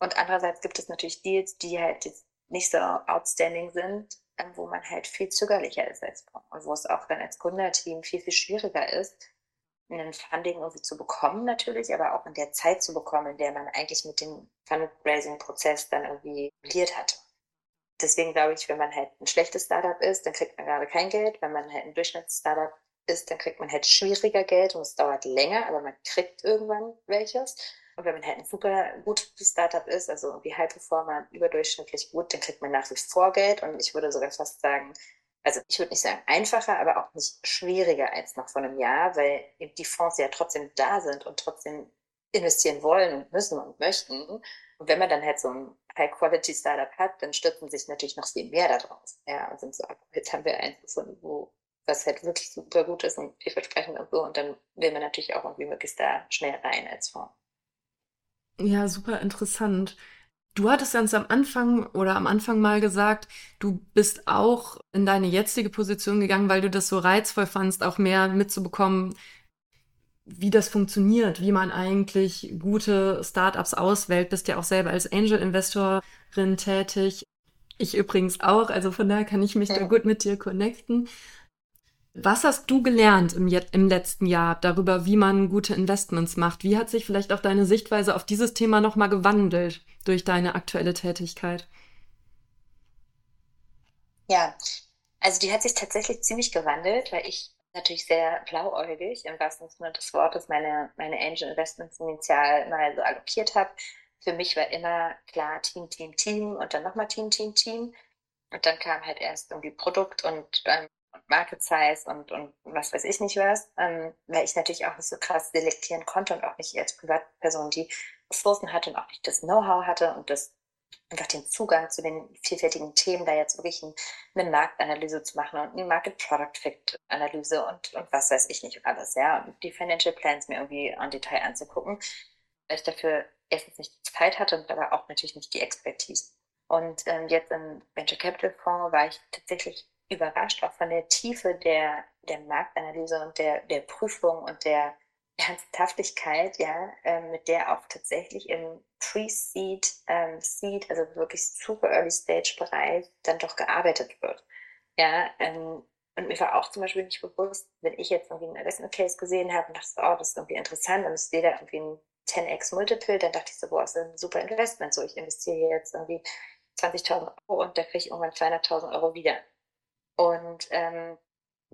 S2: Und andererseits gibt es natürlich Deals, die halt jetzt nicht so outstanding sind, ähm, wo man halt viel zögerlicher ist als und wo es auch dann als Gründerteam viel, viel schwieriger ist, ein Funding irgendwie zu bekommen natürlich, aber auch in der Zeit zu bekommen, in der man eigentlich mit dem Fundraising-Prozess dann irgendwie liiert hatte. Deswegen glaube ich, wenn man halt ein schlechtes Startup ist, dann kriegt man gerade kein Geld. Wenn man halt ein Durchschnitts-Startup ist, dann kriegt man halt schwieriger Geld und es dauert länger, aber man kriegt irgendwann welches. Und wenn man halt ein super gutes Startup ist, also irgendwie High Performer, überdurchschnittlich gut, dann kriegt man nach wie vor Geld. Und ich würde sogar fast sagen, also ich würde nicht sagen einfacher, aber auch nicht schwieriger als noch vor einem Jahr, weil die Fonds ja trotzdem da sind und trotzdem investieren wollen und müssen und möchten. Und wenn man dann halt so ein High-Quality-Startup hat, dann stürzen sich natürlich noch viel mehr daraus. Ja, und sind so, jetzt haben wir eins gefunden, wo was halt wirklich super gut ist und vielversprechend und so. Und dann will man natürlich auch irgendwie möglichst da schnell rein als Fonds.
S1: Ja, super interessant. Du hattest ganz am Anfang oder am Anfang mal gesagt, du bist auch in deine jetzige Position gegangen, weil du das so reizvoll fandst, auch mehr mitzubekommen, wie das funktioniert, wie man eigentlich gute Startups auswählt. Bist ja auch selber als Angel-Investorin tätig. Ich übrigens auch, also von daher kann ich mich ja. da gut mit dir connecten. Was hast du gelernt im, im letzten Jahr darüber, wie man gute Investments macht? Wie hat sich vielleicht auch deine Sichtweise auf dieses Thema nochmal gewandelt durch deine aktuelle Tätigkeit?
S2: Ja, also die hat sich tatsächlich ziemlich gewandelt, weil ich natürlich sehr blauäugig im wahrsten Sinne des Wortes meine, meine Angel Investments initial mal so allokiert habe. Für mich war immer klar Team, Team, Team und dann nochmal Team, Team, Team. Und dann kam halt erst irgendwie Produkt und ähm, Market Size und, und was weiß ich nicht was, ähm, weil ich natürlich auch nicht so krass selektieren konnte und auch nicht als Privatperson die Ressourcen hatte und auch nicht das Know-how hatte und das einfach den Zugang zu den vielfältigen Themen, da jetzt wirklich ein, eine Marktanalyse zu machen und eine Market Product Fit Analyse und, und was weiß ich nicht alles, ja, und die Financial Plans mir irgendwie en Detail anzugucken, weil ich dafür erstens nicht die Zeit hatte und aber auch natürlich nicht die Expertise. Und ähm, jetzt im Venture Capital Fonds war ich tatsächlich überrascht auch von der Tiefe der, der Marktanalyse und der, der Prüfung und der Ernsthaftigkeit, ja, äh, mit der auch tatsächlich im Pre-Seed, ähm, Seed, also wirklich super Early Stage Bereich dann doch gearbeitet wird. Ja, ähm, und mir war auch zum Beispiel nicht bewusst, wenn ich jetzt irgendwie einen Investment Case gesehen habe und dachte, oh, das ist irgendwie interessant und ich sehe irgendwie ein 10x Multiple, dann dachte ich so, boah, das ist ein super Investment. So, ich investiere hier jetzt irgendwie 20.000 Euro und da kriege ich irgendwann 200.000 Euro wieder. Und ähm,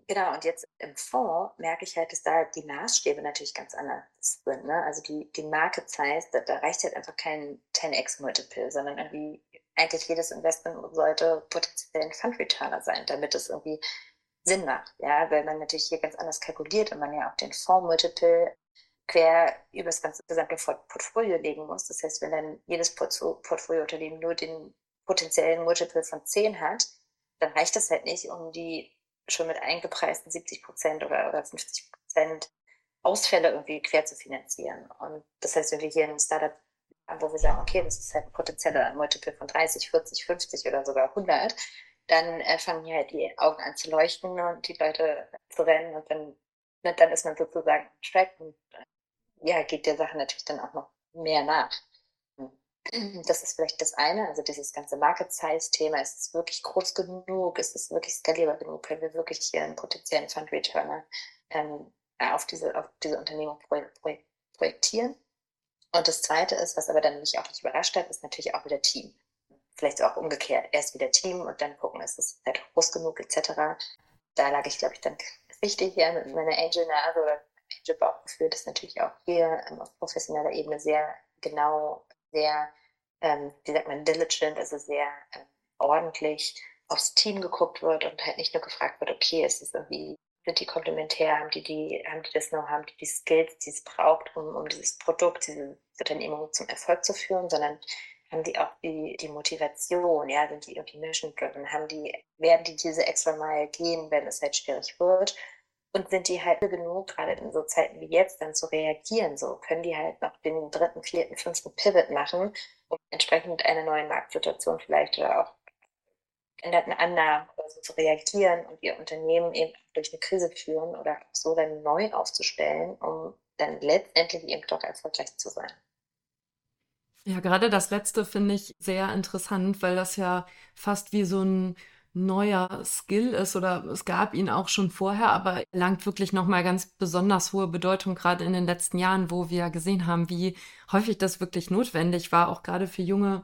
S2: genau, und jetzt im Fonds merke ich halt, dass da die Maßstäbe natürlich ganz anders sind. Ne? Also die, die Market Size, da, da reicht halt einfach kein 10x Multiple, sondern irgendwie eigentlich jedes Investment sollte potenziell ein Fund Returner sein, damit es irgendwie Sinn macht. Ja, weil man natürlich hier ganz anders kalkuliert und man ja auch den Fonds Multiple quer über das ganze gesamte Portfolio legen muss. Das heißt, wenn dann jedes Portfoliounternehmen nur den potenziellen Multiple von 10 hat, dann reicht das halt nicht, um die schon mit eingepreisten 70 Prozent oder, oder 50 Prozent Ausfälle irgendwie quer zu finanzieren. Und das heißt, wenn wir hier ein Startup haben, wo wir sagen, okay, das ist halt ein potenzieller Multiple von 30, 40, 50 oder sogar 100, dann äh, fangen hier halt die Augen an zu leuchten und die Leute zu rennen und dann, ne, dann ist man sozusagen track und äh, ja, geht der Sache natürlich dann auch noch mehr nach. Das ist vielleicht das eine, also dieses ganze Market Size Thema. Ist es wirklich groß genug? Ist es wirklich skalierbar genug? Können wir wirklich hier einen potenziellen Fund Returner ähm, auf diese, auf diese Unternehmung projektieren? Und das zweite ist, was aber dann mich auch nicht überrascht hat, ist natürlich auch wieder Team. Vielleicht auch umgekehrt. Erst wieder Team und dann gucken, ist es halt groß genug, etc. Da lag ich, glaube ich, dann richtig hier mit meiner Angel-Nase oder Angel-Bauchgefühl, das natürlich auch hier ähm, auf professioneller Ebene sehr genau sehr, ähm, wie sagt man, diligent, also sehr ähm, ordentlich aufs Team geguckt wird und halt nicht nur gefragt wird, okay, ist es irgendwie, sind die komplementär, haben die die, haben die das noch, haben die die Skills, die es braucht, um, um dieses Produkt, diese Unternehmung zum Erfolg zu führen, sondern haben die auch die, die Motivation, ja, sind die irgendwie mission driven, haben die, werden die diese extra Mile gehen, wenn es halt schwierig wird und sind die halt genug, gerade in so Zeiten wie jetzt, dann zu reagieren? So können die halt noch den dritten, vierten, fünften Pivot machen, um entsprechend einer neuen Marktsituation vielleicht oder auch änderten Annahmen oder so zu reagieren und ihr Unternehmen eben durch eine Krise führen oder so dann neu aufzustellen, um dann letztendlich eben doch erfolgreich zu sein.
S1: Ja, gerade das letzte finde ich sehr interessant, weil das ja fast wie so ein neuer Skill ist oder es gab ihn auch schon vorher, aber erlangt wirklich nochmal ganz besonders hohe Bedeutung, gerade in den letzten Jahren, wo wir gesehen haben, wie häufig das wirklich notwendig war, auch gerade für junge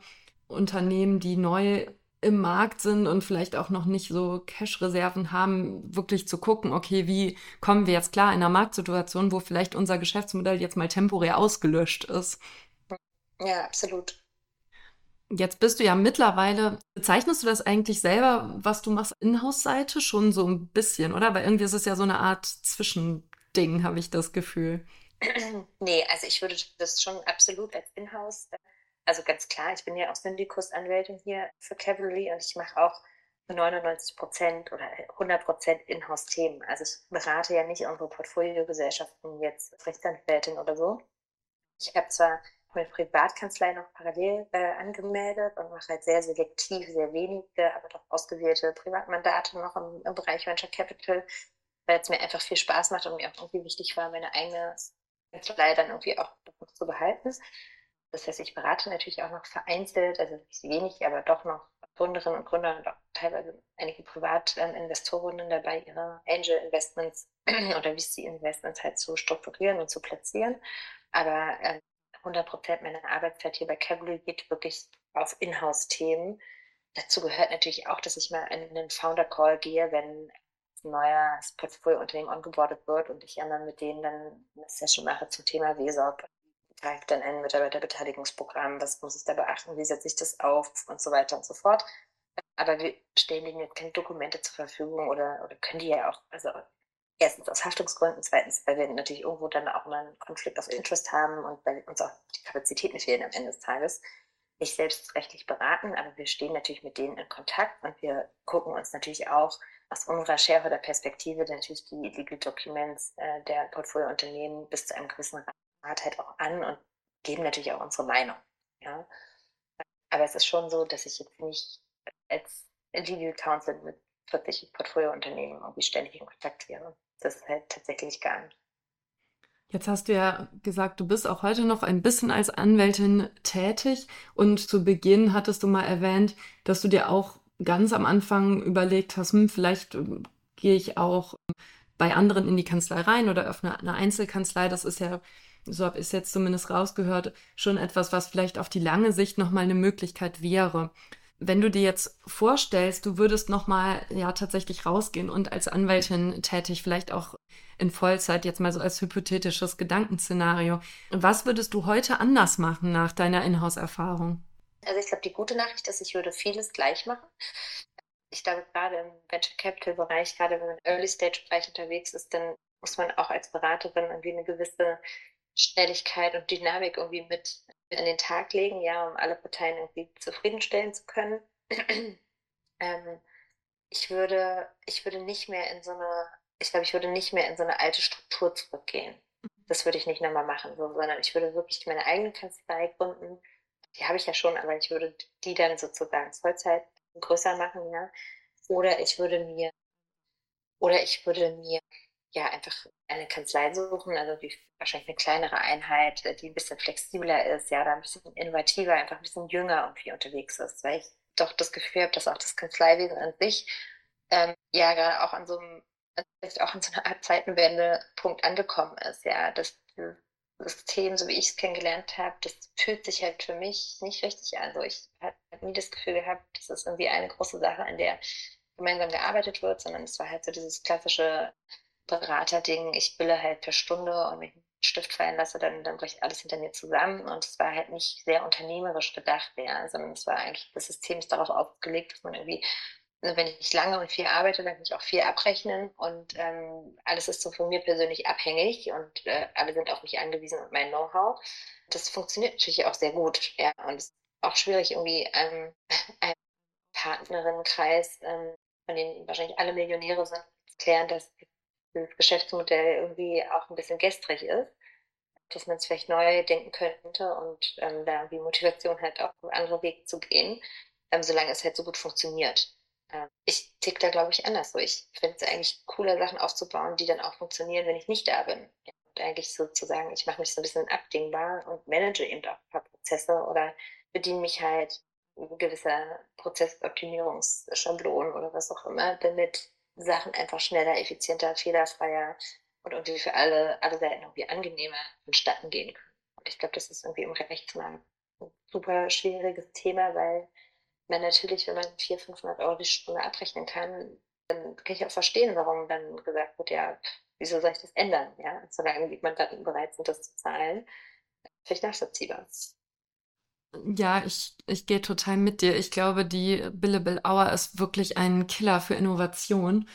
S1: Unternehmen, die neu im Markt sind und vielleicht auch noch nicht so Cash-Reserven haben, wirklich zu gucken, okay, wie kommen wir jetzt klar in einer Marktsituation, wo vielleicht unser Geschäftsmodell jetzt mal temporär ausgelöscht ist.
S2: Ja, absolut.
S1: Jetzt bist du ja mittlerweile, bezeichnest du das eigentlich selber, was du machst, Inhouse-Seite schon so ein bisschen, oder? Weil irgendwie ist es ja so eine Art Zwischending, habe ich das Gefühl.
S2: nee, also ich würde das schon absolut als Inhouse, also ganz klar, ich bin ja auch Syndikusanwältin hier für Cavalry und ich mache auch 99 Prozent oder 100 Prozent Inhouse-Themen. Also ich berate ja nicht unsere Portfoliogesellschaften jetzt als Rechtsanwältin oder so. Ich habe zwar meine Privatkanzlei noch parallel äh, angemeldet und mache halt sehr selektiv, sehr wenige, aber doch ausgewählte Privatmandate noch im, im Bereich Venture Capital, weil es mir einfach viel Spaß macht und mir auch irgendwie wichtig war, meine eigene Kanzlei dann irgendwie auch zu behalten. Das heißt, ich berate natürlich auch noch vereinzelt, also nicht wenig, aber doch noch Gründerinnen und Gründer und auch teilweise einige Privatinvestorinnen dabei, ihre Angel Investments oder VC Investments halt zu strukturieren und zu platzieren. Aber ähm, 100 Prozent meiner Arbeitszeit hier bei Cavalry geht wirklich auf Inhouse-Themen. Dazu gehört natürlich auch, dass ich mal in einen Founder-Call gehe, wenn ein neues Portfolio-Unternehmen ongeboardet wird und ich dann mit denen dann eine Session mache zum Thema WESOP. Greift dann ein Mitarbeiterbeteiligungsprogramm, was muss ich da beachten, wie setze ich das auf und so weiter und so fort. Aber wir stellen denen jetzt keine Dokumente zur Verfügung oder, oder können die ja auch, also erstens aus Haftungsgründen, zweitens, weil wir natürlich irgendwo dann auch mal einen Konflikt of Interest haben und weil uns auch die Kapazitäten fehlen am Ende des Tages, nicht selbst rechtlich beraten, aber wir stehen natürlich mit denen in Kontakt und wir gucken uns natürlich auch aus unserer Shareholder-Perspektive natürlich die Legal Documents äh, der Portfoliounternehmen bis zu einem gewissen Grad halt auch an und geben natürlich auch unsere Meinung. Ja? Aber es ist schon so, dass ich jetzt nicht als Legal Counsel mit 40 Portfoliounternehmen irgendwie ständig in Kontakt wäre das halt tatsächlich gar nicht.
S1: Jetzt hast du ja gesagt, du bist auch heute noch ein bisschen als Anwältin tätig und zu Beginn hattest du mal erwähnt, dass du dir auch ganz am Anfang überlegt hast, hm, vielleicht ähm, gehe ich auch bei anderen in die Kanzlei rein oder öffne eine Einzelkanzlei. Das ist ja, so habe ich es jetzt zumindest rausgehört, schon etwas, was vielleicht auf die lange Sicht nochmal eine Möglichkeit wäre wenn du dir jetzt vorstellst, du würdest nochmal ja tatsächlich rausgehen und als Anwältin tätig, vielleicht auch in Vollzeit, jetzt mal so als hypothetisches Gedankenszenario, was würdest du heute anders machen nach deiner Inhouse-Erfahrung?
S2: Also ich glaube, die gute Nachricht ist, ich würde vieles gleich machen. Ich glaube, gerade im Venture Capital Bereich, gerade wenn man im Early Stage Bereich unterwegs ist, dann muss man auch als Beraterin irgendwie eine gewisse Schnelligkeit und Dynamik irgendwie mit an den Tag legen, ja, um alle Parteien irgendwie zufriedenstellen zu können. ähm, ich würde, ich würde nicht mehr in so eine, ich glaube, ich würde nicht mehr in so eine alte Struktur zurückgehen. Das würde ich nicht nochmal machen, so, sondern ich würde wirklich meine eigene Kanzlei gründen. Die habe ich ja schon, aber ich würde die dann sozusagen Vollzeit größer machen, ja. Oder ich würde mir, oder ich würde mir ja einfach eine Kanzlei suchen, also die, wahrscheinlich eine kleinere Einheit, äh, die ein bisschen flexibler ist, ja, da ein bisschen innovativer, einfach ein bisschen jünger irgendwie unterwegs ist, weil ich doch das Gefühl habe, dass auch das Kanzleiwesen an sich ähm, ja gerade auch an so einem, auch an so einer Art Zeitenwendepunkt angekommen ist, ja, das System, so wie ich es kennengelernt habe, das fühlt sich halt für mich nicht richtig an. Also ich habe nie das Gefühl gehabt, das ist irgendwie eine große Sache, an der gemeinsam gearbeitet wird, sondern es war halt so dieses klassische Beraterding, ich bille halt per Stunde und wenn ich einen Stift fallen lasse, dann, dann bricht alles hinter mir zusammen. Und es war halt nicht sehr unternehmerisch gedacht, ja, sondern es war eigentlich, das System ist darauf aufgelegt, dass man irgendwie, also wenn ich lange und viel arbeite, dann kann ich auch viel abrechnen und ähm, alles ist so von mir persönlich abhängig und äh, alle sind auf mich angewiesen und mein Know-how. Das funktioniert natürlich auch sehr gut, ja, und es ist auch schwierig, irgendwie ähm, einen Partnerinnenkreis, ähm, von denen wahrscheinlich alle Millionäre sind, klären, dass dieses Geschäftsmodell irgendwie auch ein bisschen gestrig ist, dass man es vielleicht neu denken könnte und ähm, da die Motivation hat, auf einen anderen Weg zu gehen, ähm, solange es halt so gut funktioniert. Ähm, ich tick da, glaube ich, anders. So, ich finde es eigentlich cooler, Sachen aufzubauen, die dann auch funktionieren, wenn ich nicht da bin. Und eigentlich sozusagen, ich mache mich so ein bisschen abdingbar und manage eben auch ein paar Prozesse oder bediene mich halt gewisser Prozessoptimierungsschablonen oder was auch immer, damit Sachen einfach schneller, effizienter, fehlerfreier und irgendwie für alle, alle Seiten irgendwie angenehmer vonstatten gehen können. Und ich glaube, das ist irgendwie im Rechtsmarkt ein super schwieriges Thema, weil man natürlich, wenn man 400, 500 Euro die Stunde abrechnen kann, dann kann ich auch verstehen, warum dann gesagt wird, ja, wieso soll ich das ändern? Ja, solange die Mandanten bereit sind, das zu zahlen, vielleicht nachvollziehbar.
S1: Ja, ich, ich gehe total mit dir. Ich glaube, die Billable Hour ist wirklich ein Killer für Innovation.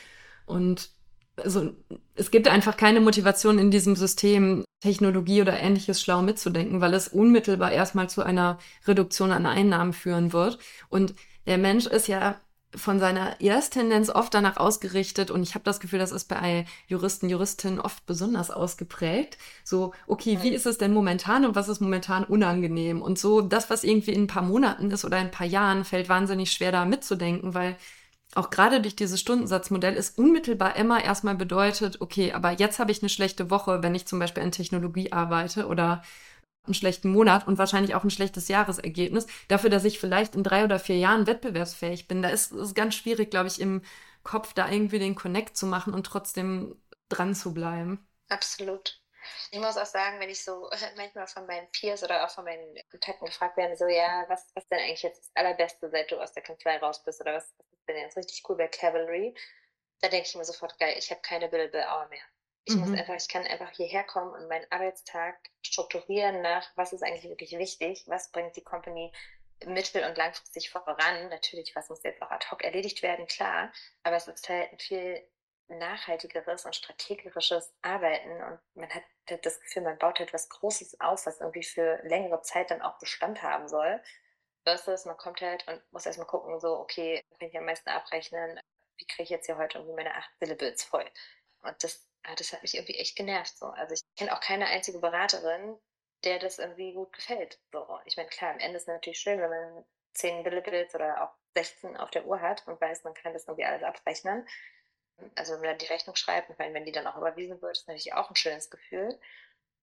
S1: Und also es gibt einfach keine Motivation in diesem System, Technologie oder ähnliches schlau mitzudenken, weil es unmittelbar erstmal zu einer Reduktion an Einnahmen führen wird. Und der Mensch ist ja von seiner Ersttendenz oft danach ausgerichtet und ich habe das Gefühl, das ist bei Juristen, Juristinnen oft besonders ausgeprägt. So, okay, wie ist es denn momentan und was ist momentan unangenehm? Und so das, was irgendwie in ein paar Monaten ist oder in ein paar Jahren, fällt wahnsinnig schwer da mitzudenken, weil auch gerade durch dieses Stundensatzmodell ist unmittelbar immer erstmal bedeutet, okay, aber jetzt habe ich eine schlechte Woche, wenn ich zum Beispiel an Technologie arbeite oder einen schlechten Monat und wahrscheinlich auch ein schlechtes Jahresergebnis. Dafür, dass ich vielleicht in drei oder vier Jahren wettbewerbsfähig bin, da ist es ganz schwierig, glaube ich, im Kopf da irgendwie den Connect zu machen und trotzdem dran zu bleiben.
S2: Absolut. Ich muss auch sagen, wenn ich so manchmal von meinen Peers oder auch von meinen Kontakten gefragt werde, so, ja, was, was denn eigentlich jetzt das Allerbeste, seit du aus der Kanzlei raus bist oder was, was ist denn jetzt richtig cool bei Cavalry? Da denke ich mir sofort, geil, ich habe keine Billable Hour mehr. Ich mhm. muss einfach, ich kann einfach hierher kommen und meinen Arbeitstag strukturieren nach, was ist eigentlich wirklich wichtig, was bringt die Company mittel- und langfristig voran. Natürlich, was muss jetzt auch ad hoc erledigt werden, klar, aber es ist halt ein viel nachhaltigeres und strategisches Arbeiten und man hat das Gefühl, man baut halt was Großes auf, was irgendwie für längere Zeit dann auch Bestand haben soll. Versus man kommt halt und muss erstmal gucken, so, okay, kann ich am meisten abrechnen, wie kriege ich jetzt hier heute irgendwie meine acht Billables voll? Und das das hat mich irgendwie echt genervt. So. Also ich kenne auch keine einzige Beraterin, der das irgendwie gut gefällt. So. Ich meine, klar, am Ende ist es natürlich schön, wenn man 10 Billibills oder auch 16 auf der Uhr hat und weiß, man kann das irgendwie alles abrechnen. Also wenn man dann die Rechnung schreibt, meine, wenn die dann auch überwiesen wird, ist natürlich auch ein schönes Gefühl.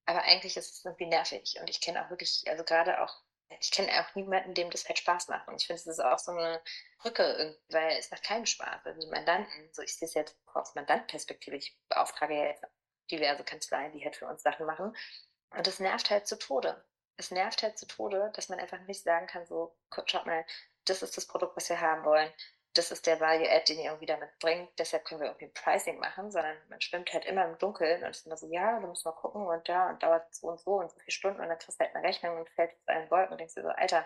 S2: Aber eigentlich ist es irgendwie nervig. Und ich kenne auch wirklich, also gerade auch ich kenne auch niemanden, dem das halt Spaß macht. Und ich finde, es ist auch so eine Brücke, weil es macht keinen Spaß. Also Mandanten, so ich sehe es jetzt aus Mandantperspektive, ich beauftrage ja jetzt diverse Kanzleien, die halt für uns Sachen machen. Und das nervt halt zu Tode. Es nervt halt zu Tode, dass man einfach nicht sagen kann, so, schaut mal, das ist das Produkt, was wir haben wollen das ist der Value-Add, den ihr irgendwie damit bringt, deshalb können wir irgendwie ein Pricing machen, sondern man schwimmt halt immer im Dunkeln und ist immer so, ja, du musst mal gucken und da und dauert so und so und so viele Stunden und dann kriegst du halt eine Rechnung und fällt aus allen Wolken und denkst dir so, Alter,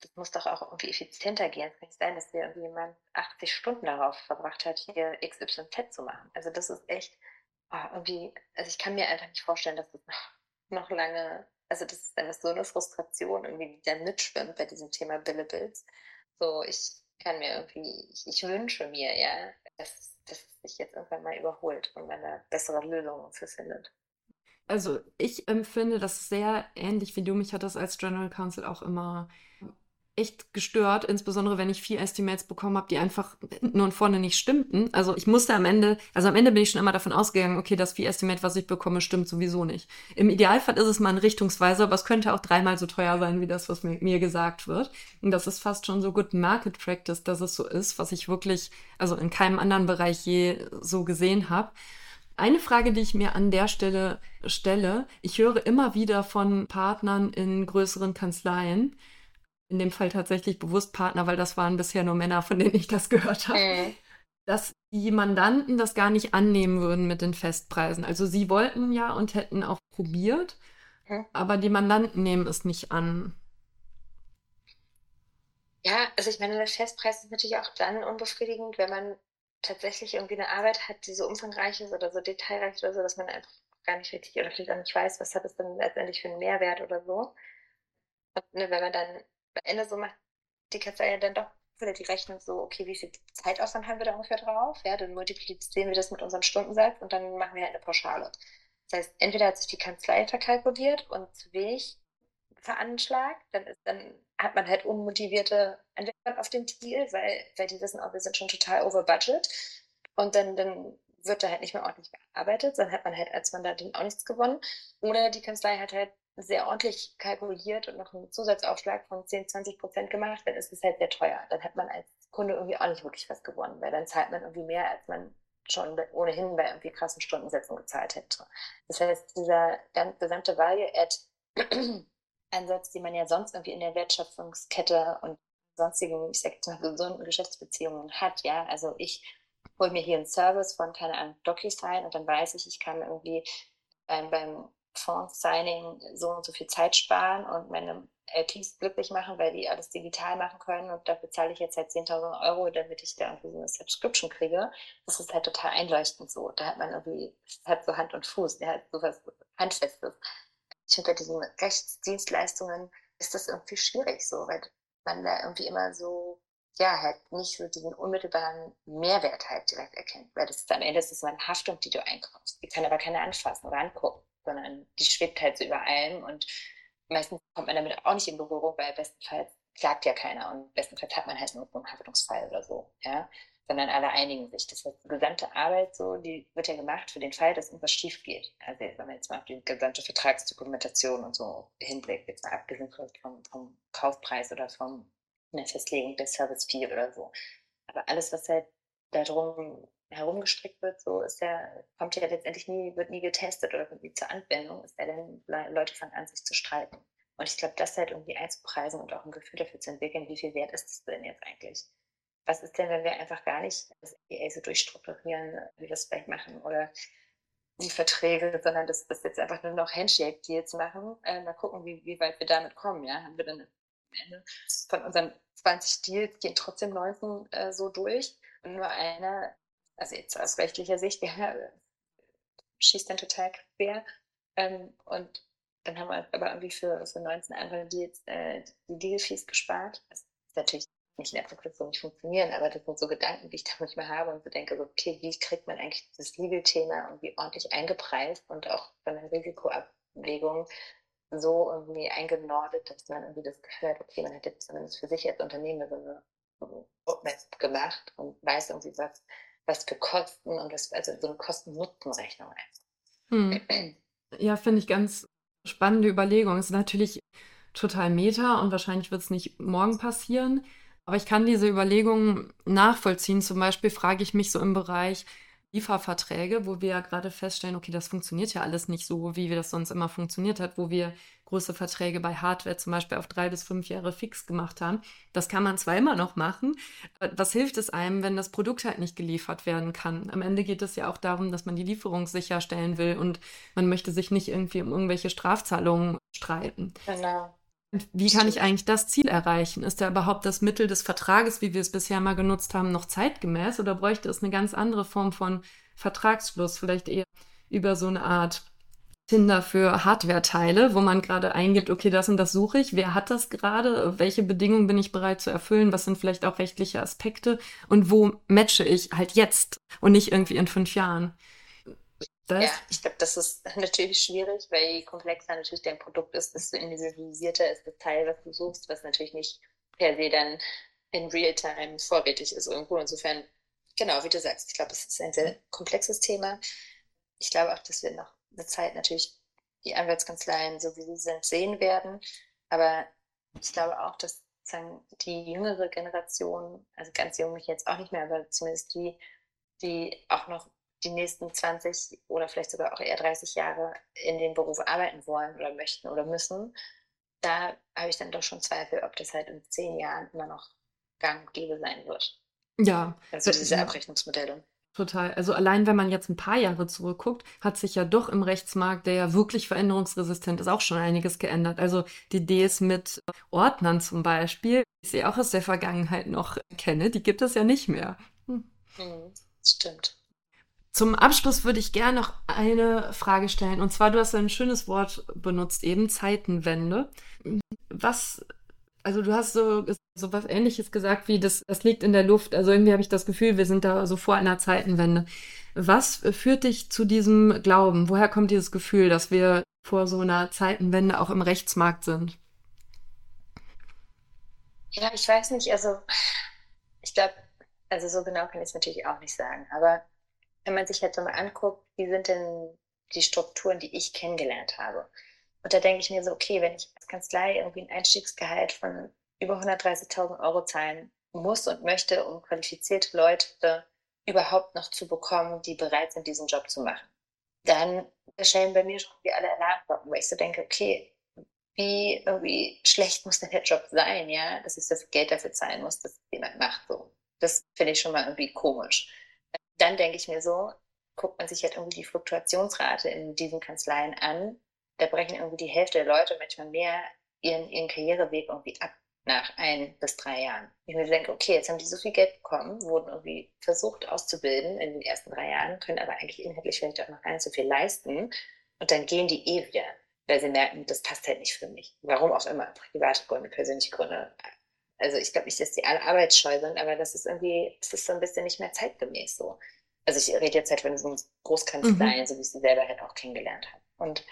S2: das muss doch auch irgendwie effizienter gehen. Es kann nicht sein, dass dir irgendwie jemand 80 Stunden darauf verbracht hat, hier XYZ zu machen. Also das ist echt oh, irgendwie, also ich kann mir einfach nicht vorstellen, dass das noch, noch lange, also das ist einfach so eine Frustration irgendwie, die da mitschwimmt bei diesem Thema Billables. So, ich kann mir irgendwie, ich, ich wünsche mir, ja, dass, dass es sich jetzt irgendwann mal überholt und da bessere Lösungen für findet.
S1: Also ich empfinde das sehr ähnlich wie du mich hat das als General Counsel auch immer echt gestört, insbesondere wenn ich vier Estimates bekommen habe, die einfach hinten und vorne nicht stimmten. Also ich musste am Ende, also am Ende bin ich schon immer davon ausgegangen, okay, das vier Estimate, was ich bekomme, stimmt sowieso nicht. Im Idealfall ist es mal ein Richtungsweiser, aber es könnte auch dreimal so teuer sein, wie das, was mir, mir gesagt wird. Und das ist fast schon so gut Market Practice, dass es so ist, was ich wirklich, also in keinem anderen Bereich je so gesehen habe. Eine Frage, die ich mir an der Stelle stelle, ich höre immer wieder von Partnern in größeren Kanzleien, in dem Fall tatsächlich bewusst Partner, weil das waren bisher nur Männer, von denen ich das gehört habe, mhm. dass die Mandanten das gar nicht annehmen würden mit den Festpreisen. Also sie wollten ja und hätten auch probiert, mhm. aber die Mandanten nehmen es nicht an.
S2: Ja, also ich meine, der Festpreis ist natürlich auch dann unbefriedigend, wenn man tatsächlich irgendwie eine Arbeit hat, die so umfangreich ist oder so detailreich oder so, dass man einfach gar nicht richtig oder vielleicht auch nicht weiß, was hat es dann letztendlich für einen Mehrwert oder so. Und ne, wenn man dann am Ende so macht die Kanzlei ja dann doch wieder die Rechnung so, okay, wie viel Zeitaufwand haben wir da ungefähr drauf? Ja, dann multiplizieren wir das mit unserem Stundensatz und dann machen wir halt eine Pauschale. Das heißt, entweder hat sich die Kanzlei verkalkuliert und zu wenig veranschlagt, dann, ist, dann hat man halt unmotivierte Anwender auf dem Deal, weil, weil die wissen, oh, wir sind schon total over budget. Und dann, dann wird da halt nicht mehr ordentlich gearbeitet, dann hat man halt als Mandantin auch nichts gewonnen. Oder die Kanzlei hat halt sehr ordentlich kalkuliert und noch einen Zusatzaufschlag von 10, 20 Prozent gemacht, dann ist es halt sehr teuer. Dann hat man als Kunde irgendwie auch nicht wirklich was gewonnen, weil dann zahlt man irgendwie mehr, als man schon ohnehin bei irgendwie krassen Stundensätzen gezahlt hätte. Das heißt, dieser gesamte Value-Add-Ansatz, den man ja sonst irgendwie in der Wertschöpfungskette und sonstigen, ich sag jetzt mal, gesunden Geschäftsbeziehungen hat, ja, also ich hole mir hier einen Service von, keine Ahnung, DocuSign und dann weiß ich, ich kann irgendwie ähm, beim Fonds-Signing so und so viel Zeit sparen und meine LPs glücklich machen, weil die alles digital machen können und dafür zahle ich jetzt halt 10.000 Euro, damit ich da irgendwie so eine Subscription kriege. Das ist halt total einleuchtend so. Da hat man irgendwie, hat so Hand und Fuß, der hat sowas Handfestes. Ich finde bei diesen Rechtsdienstleistungen ist das irgendwie schwierig so, weil man da irgendwie immer so ja, halt nicht so diesen unmittelbaren Mehrwert halt direkt erkennt. Weil das ist am Ende ist es eine Haftung, die du einkaufst. Die kann aber keiner anfassen oder angucken, sondern die schwebt halt so über allem und meistens kommt man damit auch nicht in Berührung, weil bestenfalls klagt ja keiner und bestenfalls hat man halt nur einen Haftungsfall oder so, ja. Sondern alle einigen sich. Das heißt, die gesamte Arbeit so, die wird ja gemacht für den Fall, dass irgendwas schief geht. Also wenn man jetzt mal auf die gesamte Vertragsdokumentation und so hinblickt, jetzt mal abgesehen vom, vom Kaufpreis oder vom eine Festlegung der Service Fee oder so. Aber alles, was halt darum herumgestrickt wird, so ist ja, kommt ja letztendlich nie, wird nie getestet oder nie zur Anwendung, ist ja dann Leute fangen an, sich zu streiten. Und ich glaube, das halt irgendwie einzupreisen und auch ein Gefühl dafür zu entwickeln, wie viel wert ist das denn jetzt eigentlich? Was ist denn, wenn wir einfach gar nicht das EA so durchstrukturieren, wie wir es vielleicht machen, oder die Verträge, sondern das, das jetzt einfach nur noch Handshake-Deals machen. Äh, mal gucken, wie, wie weit wir damit kommen. Ja? Haben wir dann am Ende von unseren 20 Deals gehen trotzdem 19 äh, so durch und nur einer, also jetzt aus rechtlicher Sicht, der schießt dann total quer. Ähm, und dann haben wir aber irgendwie für, für 19 andere Deals äh, die Deal-Fees gespart. Das ist natürlich nicht in der Praxis so nicht funktionieren, aber das sind so Gedanken, die ich da manchmal habe und so denke, so, okay, wie kriegt man eigentlich das Legal-Thema irgendwie ordentlich eingepreist und auch von der Risikoabwägung so irgendwie eingenordet, dass man irgendwie das Gefühl hat, okay, man hat jetzt zumindest für sich als Unternehmen so eine Roadmap gemacht und weiß irgendwie, was, was für Kosten und was, also so eine Kosten-Nutzen-Rechnung
S1: hm. Ja, finde ich ganz spannende Überlegung. Es ist natürlich total meta und wahrscheinlich wird es nicht morgen passieren. Aber ich kann diese Überlegungen nachvollziehen. Zum Beispiel frage ich mich so im Bereich, Lieferverträge, wo wir ja gerade feststellen, okay, das funktioniert ja alles nicht so, wie wir das sonst immer funktioniert hat, wo wir große Verträge bei Hardware zum Beispiel auf drei bis fünf Jahre fix gemacht haben. Das kann man zwar immer noch machen. Was hilft es einem, wenn das Produkt halt nicht geliefert werden kann? Am Ende geht es ja auch darum, dass man die Lieferung sicherstellen will und man möchte sich nicht irgendwie um irgendwelche Strafzahlungen streiten. Genau. Wie kann ich eigentlich das Ziel erreichen? Ist da überhaupt das Mittel des Vertrages, wie wir es bisher mal genutzt haben, noch zeitgemäß oder bräuchte es eine ganz andere Form von Vertragsschluss? Vielleicht eher über so eine Art Tinder für Hardware-Teile, wo man gerade eingibt, okay, das und das suche ich, wer hat das gerade, welche Bedingungen bin ich bereit zu erfüllen, was sind vielleicht auch rechtliche Aspekte und wo matche ich halt jetzt und nicht irgendwie in fünf Jahren.
S2: Das? Ja, ich glaube, das ist natürlich schwierig, weil je komplexer natürlich dein Produkt ist, desto individualisierter ist das Teil, was du suchst, was natürlich nicht per se dann in Realtime vorrätig ist irgendwo. Insofern, genau, wie du sagst, ich glaube, es ist ein sehr komplexes Thema. Ich glaube auch, dass wir noch eine Zeit natürlich die Anwaltskanzleien, so wie sie sind, sehen werden. Aber ich glaube auch, dass sagen, die jüngere Generation, also ganz jung mich jetzt auch nicht mehr, aber zumindest die, die auch noch die nächsten 20 oder vielleicht sogar auch eher 30 Jahre in den Beruf arbeiten wollen oder möchten oder müssen, da habe ich dann doch schon Zweifel, ob das halt in zehn Jahren immer noch gang und gäbe sein wird.
S1: Ja.
S2: Also diese Abrechnungsmodelle.
S1: Total. Also allein wenn man jetzt ein paar Jahre zurückguckt, hat sich ja doch im Rechtsmarkt, der ja wirklich veränderungsresistent ist, auch schon einiges geändert. Also die Ideen mit Ordnern zum Beispiel, die ich sie auch aus der Vergangenheit noch kenne, die gibt es ja nicht mehr. Hm.
S2: Mhm, stimmt.
S1: Zum Abschluss würde ich gerne noch eine Frage stellen. Und zwar, du hast ein schönes Wort benutzt, eben Zeitenwende. Was, also du hast so, so was ähnliches gesagt wie, das, das liegt in der Luft. Also irgendwie habe ich das Gefühl, wir sind da so vor einer Zeitenwende. Was führt dich zu diesem Glauben? Woher kommt dieses Gefühl, dass wir vor so einer Zeitenwende auch im Rechtsmarkt sind?
S2: Ja, ich weiß nicht. Also ich glaube, also so genau kann ich es natürlich auch nicht sagen. Aber wenn man sich jetzt mal anguckt, wie sind denn die Strukturen, die ich kennengelernt habe. Und da denke ich mir so, okay, wenn ich als Kanzlei irgendwie ein Einstiegsgehalt von über 130.000 Euro zahlen muss und möchte, um qualifizierte Leute überhaupt noch zu bekommen, die bereit sind, diesen Job zu machen, dann erscheinen bei mir schon wie alle Alarmglocken, weil ich so denke, okay, wie irgendwie schlecht muss denn der Job sein, ja, dass ich so viel Geld dafür zahlen muss, dass jemand macht so. Das finde ich schon mal irgendwie komisch dann denke ich mir so, guckt man sich halt irgendwie die Fluktuationsrate in diesen Kanzleien an, da brechen irgendwie die Hälfte der Leute manchmal mehr ihren, ihren Karriereweg irgendwie ab nach ein bis drei Jahren. Ich mir denke, okay, jetzt haben die so viel Geld bekommen, wurden irgendwie versucht auszubilden in den ersten drei Jahren, können aber eigentlich inhaltlich vielleicht auch noch gar nicht so viel leisten. Und dann gehen die eh wieder, weil sie merken, das passt halt nicht für mich. Warum auch immer, private Gründe, persönliche Gründe. Also ich glaube nicht, dass die alle arbeitsscheu sind, aber das ist irgendwie, das ist so ein bisschen nicht mehr zeitgemäß so. Also ich rede jetzt halt von so Großkanzleien, mhm. so wie ich sie selber halt auch kennengelernt habe. Und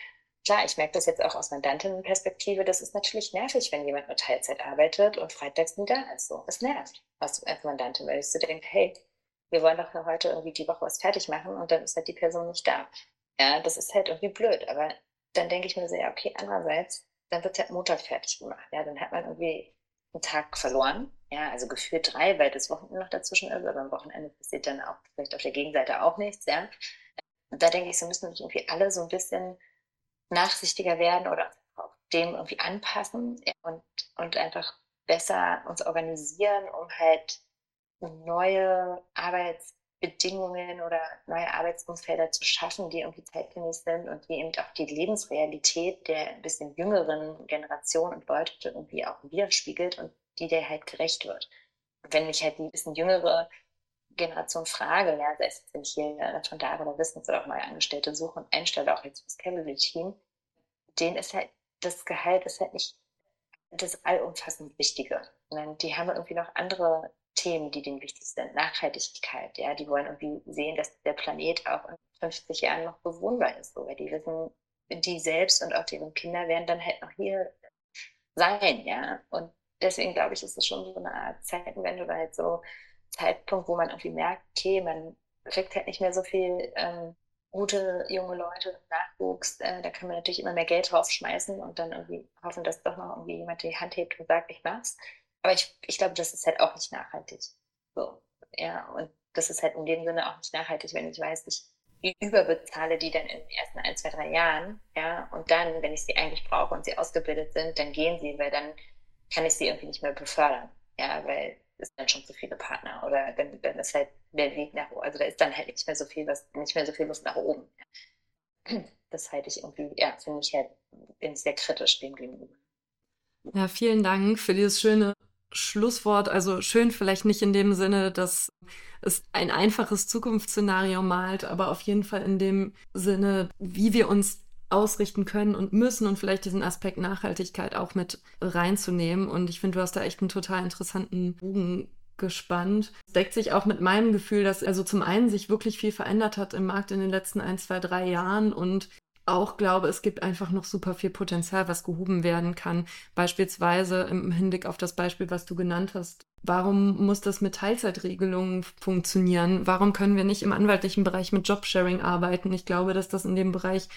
S2: klar, ich merke das jetzt auch aus Mandantinnenperspektive, das ist natürlich nervig, wenn jemand nur Teilzeit arbeitet und freitags nie da ist. So, es nervt als, als Mandantin, weil ich so denke, hey, wir wollen doch heute irgendwie die Woche was fertig machen und dann ist halt die Person nicht da. Ja, das ist halt irgendwie blöd, aber dann denke ich mir so, ja, okay, andererseits, dann wird halt Montag fertig gemacht. Ja, dann hat man irgendwie einen Tag verloren. Ja, also gefühlt drei, weil das Wochenende noch dazwischen ist, aber am Wochenende passiert dann auch vielleicht auf der Gegenseite auch nichts, ja. Und da denke ich, so müssen wir irgendwie alle so ein bisschen nachsichtiger werden oder auch dem irgendwie anpassen und, und einfach besser uns organisieren, um halt neue Arbeitsbedingungen oder neue Arbeitsumfelder zu schaffen, die irgendwie zeitgemäß sind und die eben auch die Lebensrealität der ein bisschen jüngeren Generation und Leute irgendwie auch widerspiegelt und die der halt gerecht wird. Wenn ich halt die bisschen jüngere Generation frage, ja, sei es wenn ich hier von da oder Wissens oder auch neue Angestellte suche und einstelle, auch jetzt fürs Cavalry Team, denen ist halt, das Gehalt ist halt nicht das allumfassend Wichtige. Sondern die haben irgendwie noch andere Themen, die denen wichtig sind. Nachhaltigkeit, ja, die wollen irgendwie sehen, dass der Planet auch in 50 Jahren noch bewohnbar ist, so, weil die wissen, die selbst und auch deren Kinder werden dann halt noch hier sein, ja. Und deswegen glaube ich, ist es schon so eine Art Zeitenwende oder halt so Zeitpunkt, wo man irgendwie merkt, okay, man kriegt halt nicht mehr so viel ähm, gute junge Leute, Nachwuchs. Äh, da kann man natürlich immer mehr Geld draufschmeißen und dann irgendwie hoffen, dass doch noch irgendwie jemand die Hand hebt und sagt, ich mach's. Aber ich, ich glaube, das ist halt auch nicht nachhaltig. So, ja, und das ist halt in dem Sinne auch nicht nachhaltig, wenn ich weiß, ich überbezahle die dann in den ersten ein, zwei, drei Jahren, ja, und dann, wenn ich sie eigentlich brauche und sie ausgebildet sind, dann gehen sie, weil dann kann ich sie irgendwie nicht mehr befördern, ja, weil ist dann schon zu viele Partner oder dann, dann ist halt der Weg nach oben, also da ist dann halt nicht mehr so viel, was, nicht mehr so viel Lust nach oben. Das halte ich irgendwie, ja, finde ich halt, bin sehr kritisch dem gegenüber.
S1: Ja, vielen Dank für dieses schöne Schlusswort. Also schön vielleicht nicht in dem Sinne, dass es ein einfaches Zukunftsszenario malt, aber auf jeden Fall in dem Sinne, wie wir uns ausrichten können und müssen und vielleicht diesen Aspekt Nachhaltigkeit auch mit reinzunehmen. Und ich finde, du hast da echt einen total interessanten Bogen gespannt. Es deckt sich auch mit meinem Gefühl, dass also zum einen sich wirklich viel verändert hat im Markt in den letzten ein, zwei, drei Jahren und auch glaube, es gibt einfach noch super viel Potenzial, was gehoben werden kann. Beispielsweise im Hinblick auf das Beispiel, was du genannt hast. Warum muss das mit Teilzeitregelungen funktionieren? Warum können wir nicht im anwaltlichen Bereich mit Jobsharing arbeiten? Ich glaube, dass das in dem Bereich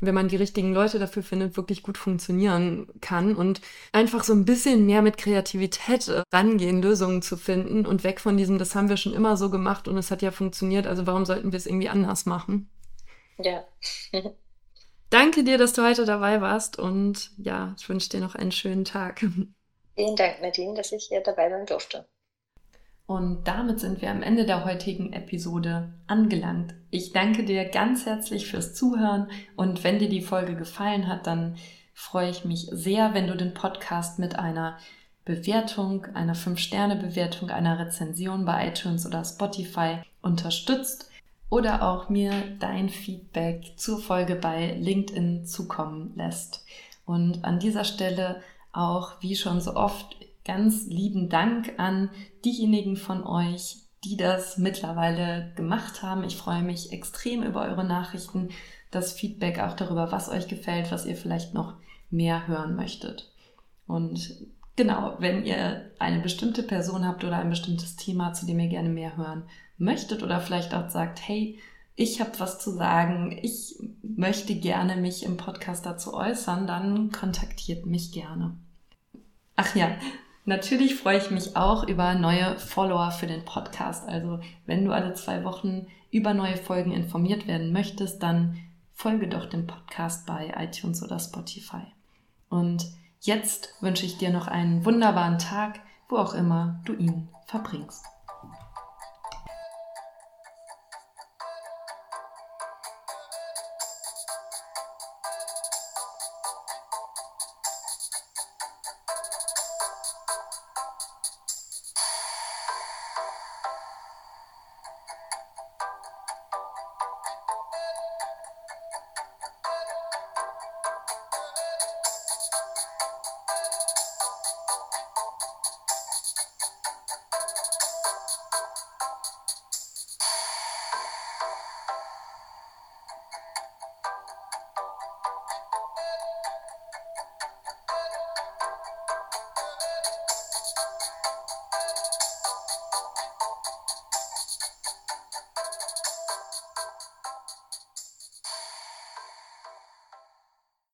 S1: wenn man die richtigen Leute dafür findet, wirklich gut funktionieren kann und einfach so ein bisschen mehr mit Kreativität rangehen, Lösungen zu finden und weg von diesem, das haben wir schon immer so gemacht und es hat ja funktioniert, also warum sollten wir es irgendwie anders machen?
S2: Ja.
S1: Danke dir, dass du heute dabei warst und ja, ich wünsche dir noch einen schönen Tag.
S2: Vielen Dank, Nadine, dass ich hier dabei sein durfte.
S1: Und damit sind wir am Ende der heutigen Episode angelangt. Ich danke dir ganz herzlich fürs Zuhören und wenn dir die Folge gefallen hat, dann freue ich mich sehr, wenn du den Podcast mit einer Bewertung, einer 5-Sterne-Bewertung, einer Rezension bei iTunes oder Spotify unterstützt oder auch mir dein Feedback zur Folge bei LinkedIn zukommen lässt. Und an dieser Stelle auch, wie schon so oft, ganz lieben Dank an diejenigen von euch, die das mittlerweile gemacht haben. Ich freue mich extrem über eure Nachrichten, das Feedback auch darüber, was euch gefällt, was ihr vielleicht noch mehr hören möchtet. Und genau, wenn ihr eine bestimmte Person habt oder ein bestimmtes Thema, zu dem ihr gerne mehr hören möchtet oder vielleicht auch sagt, hey, ich habe was zu sagen, ich möchte gerne mich im Podcast dazu äußern, dann kontaktiert mich gerne. Ach ja, Natürlich freue ich mich auch über neue Follower für den Podcast. Also wenn du alle zwei Wochen über neue Folgen informiert werden möchtest, dann folge doch dem Podcast bei iTunes oder Spotify. Und jetzt wünsche ich dir noch einen wunderbaren Tag, wo auch immer du ihn verbringst.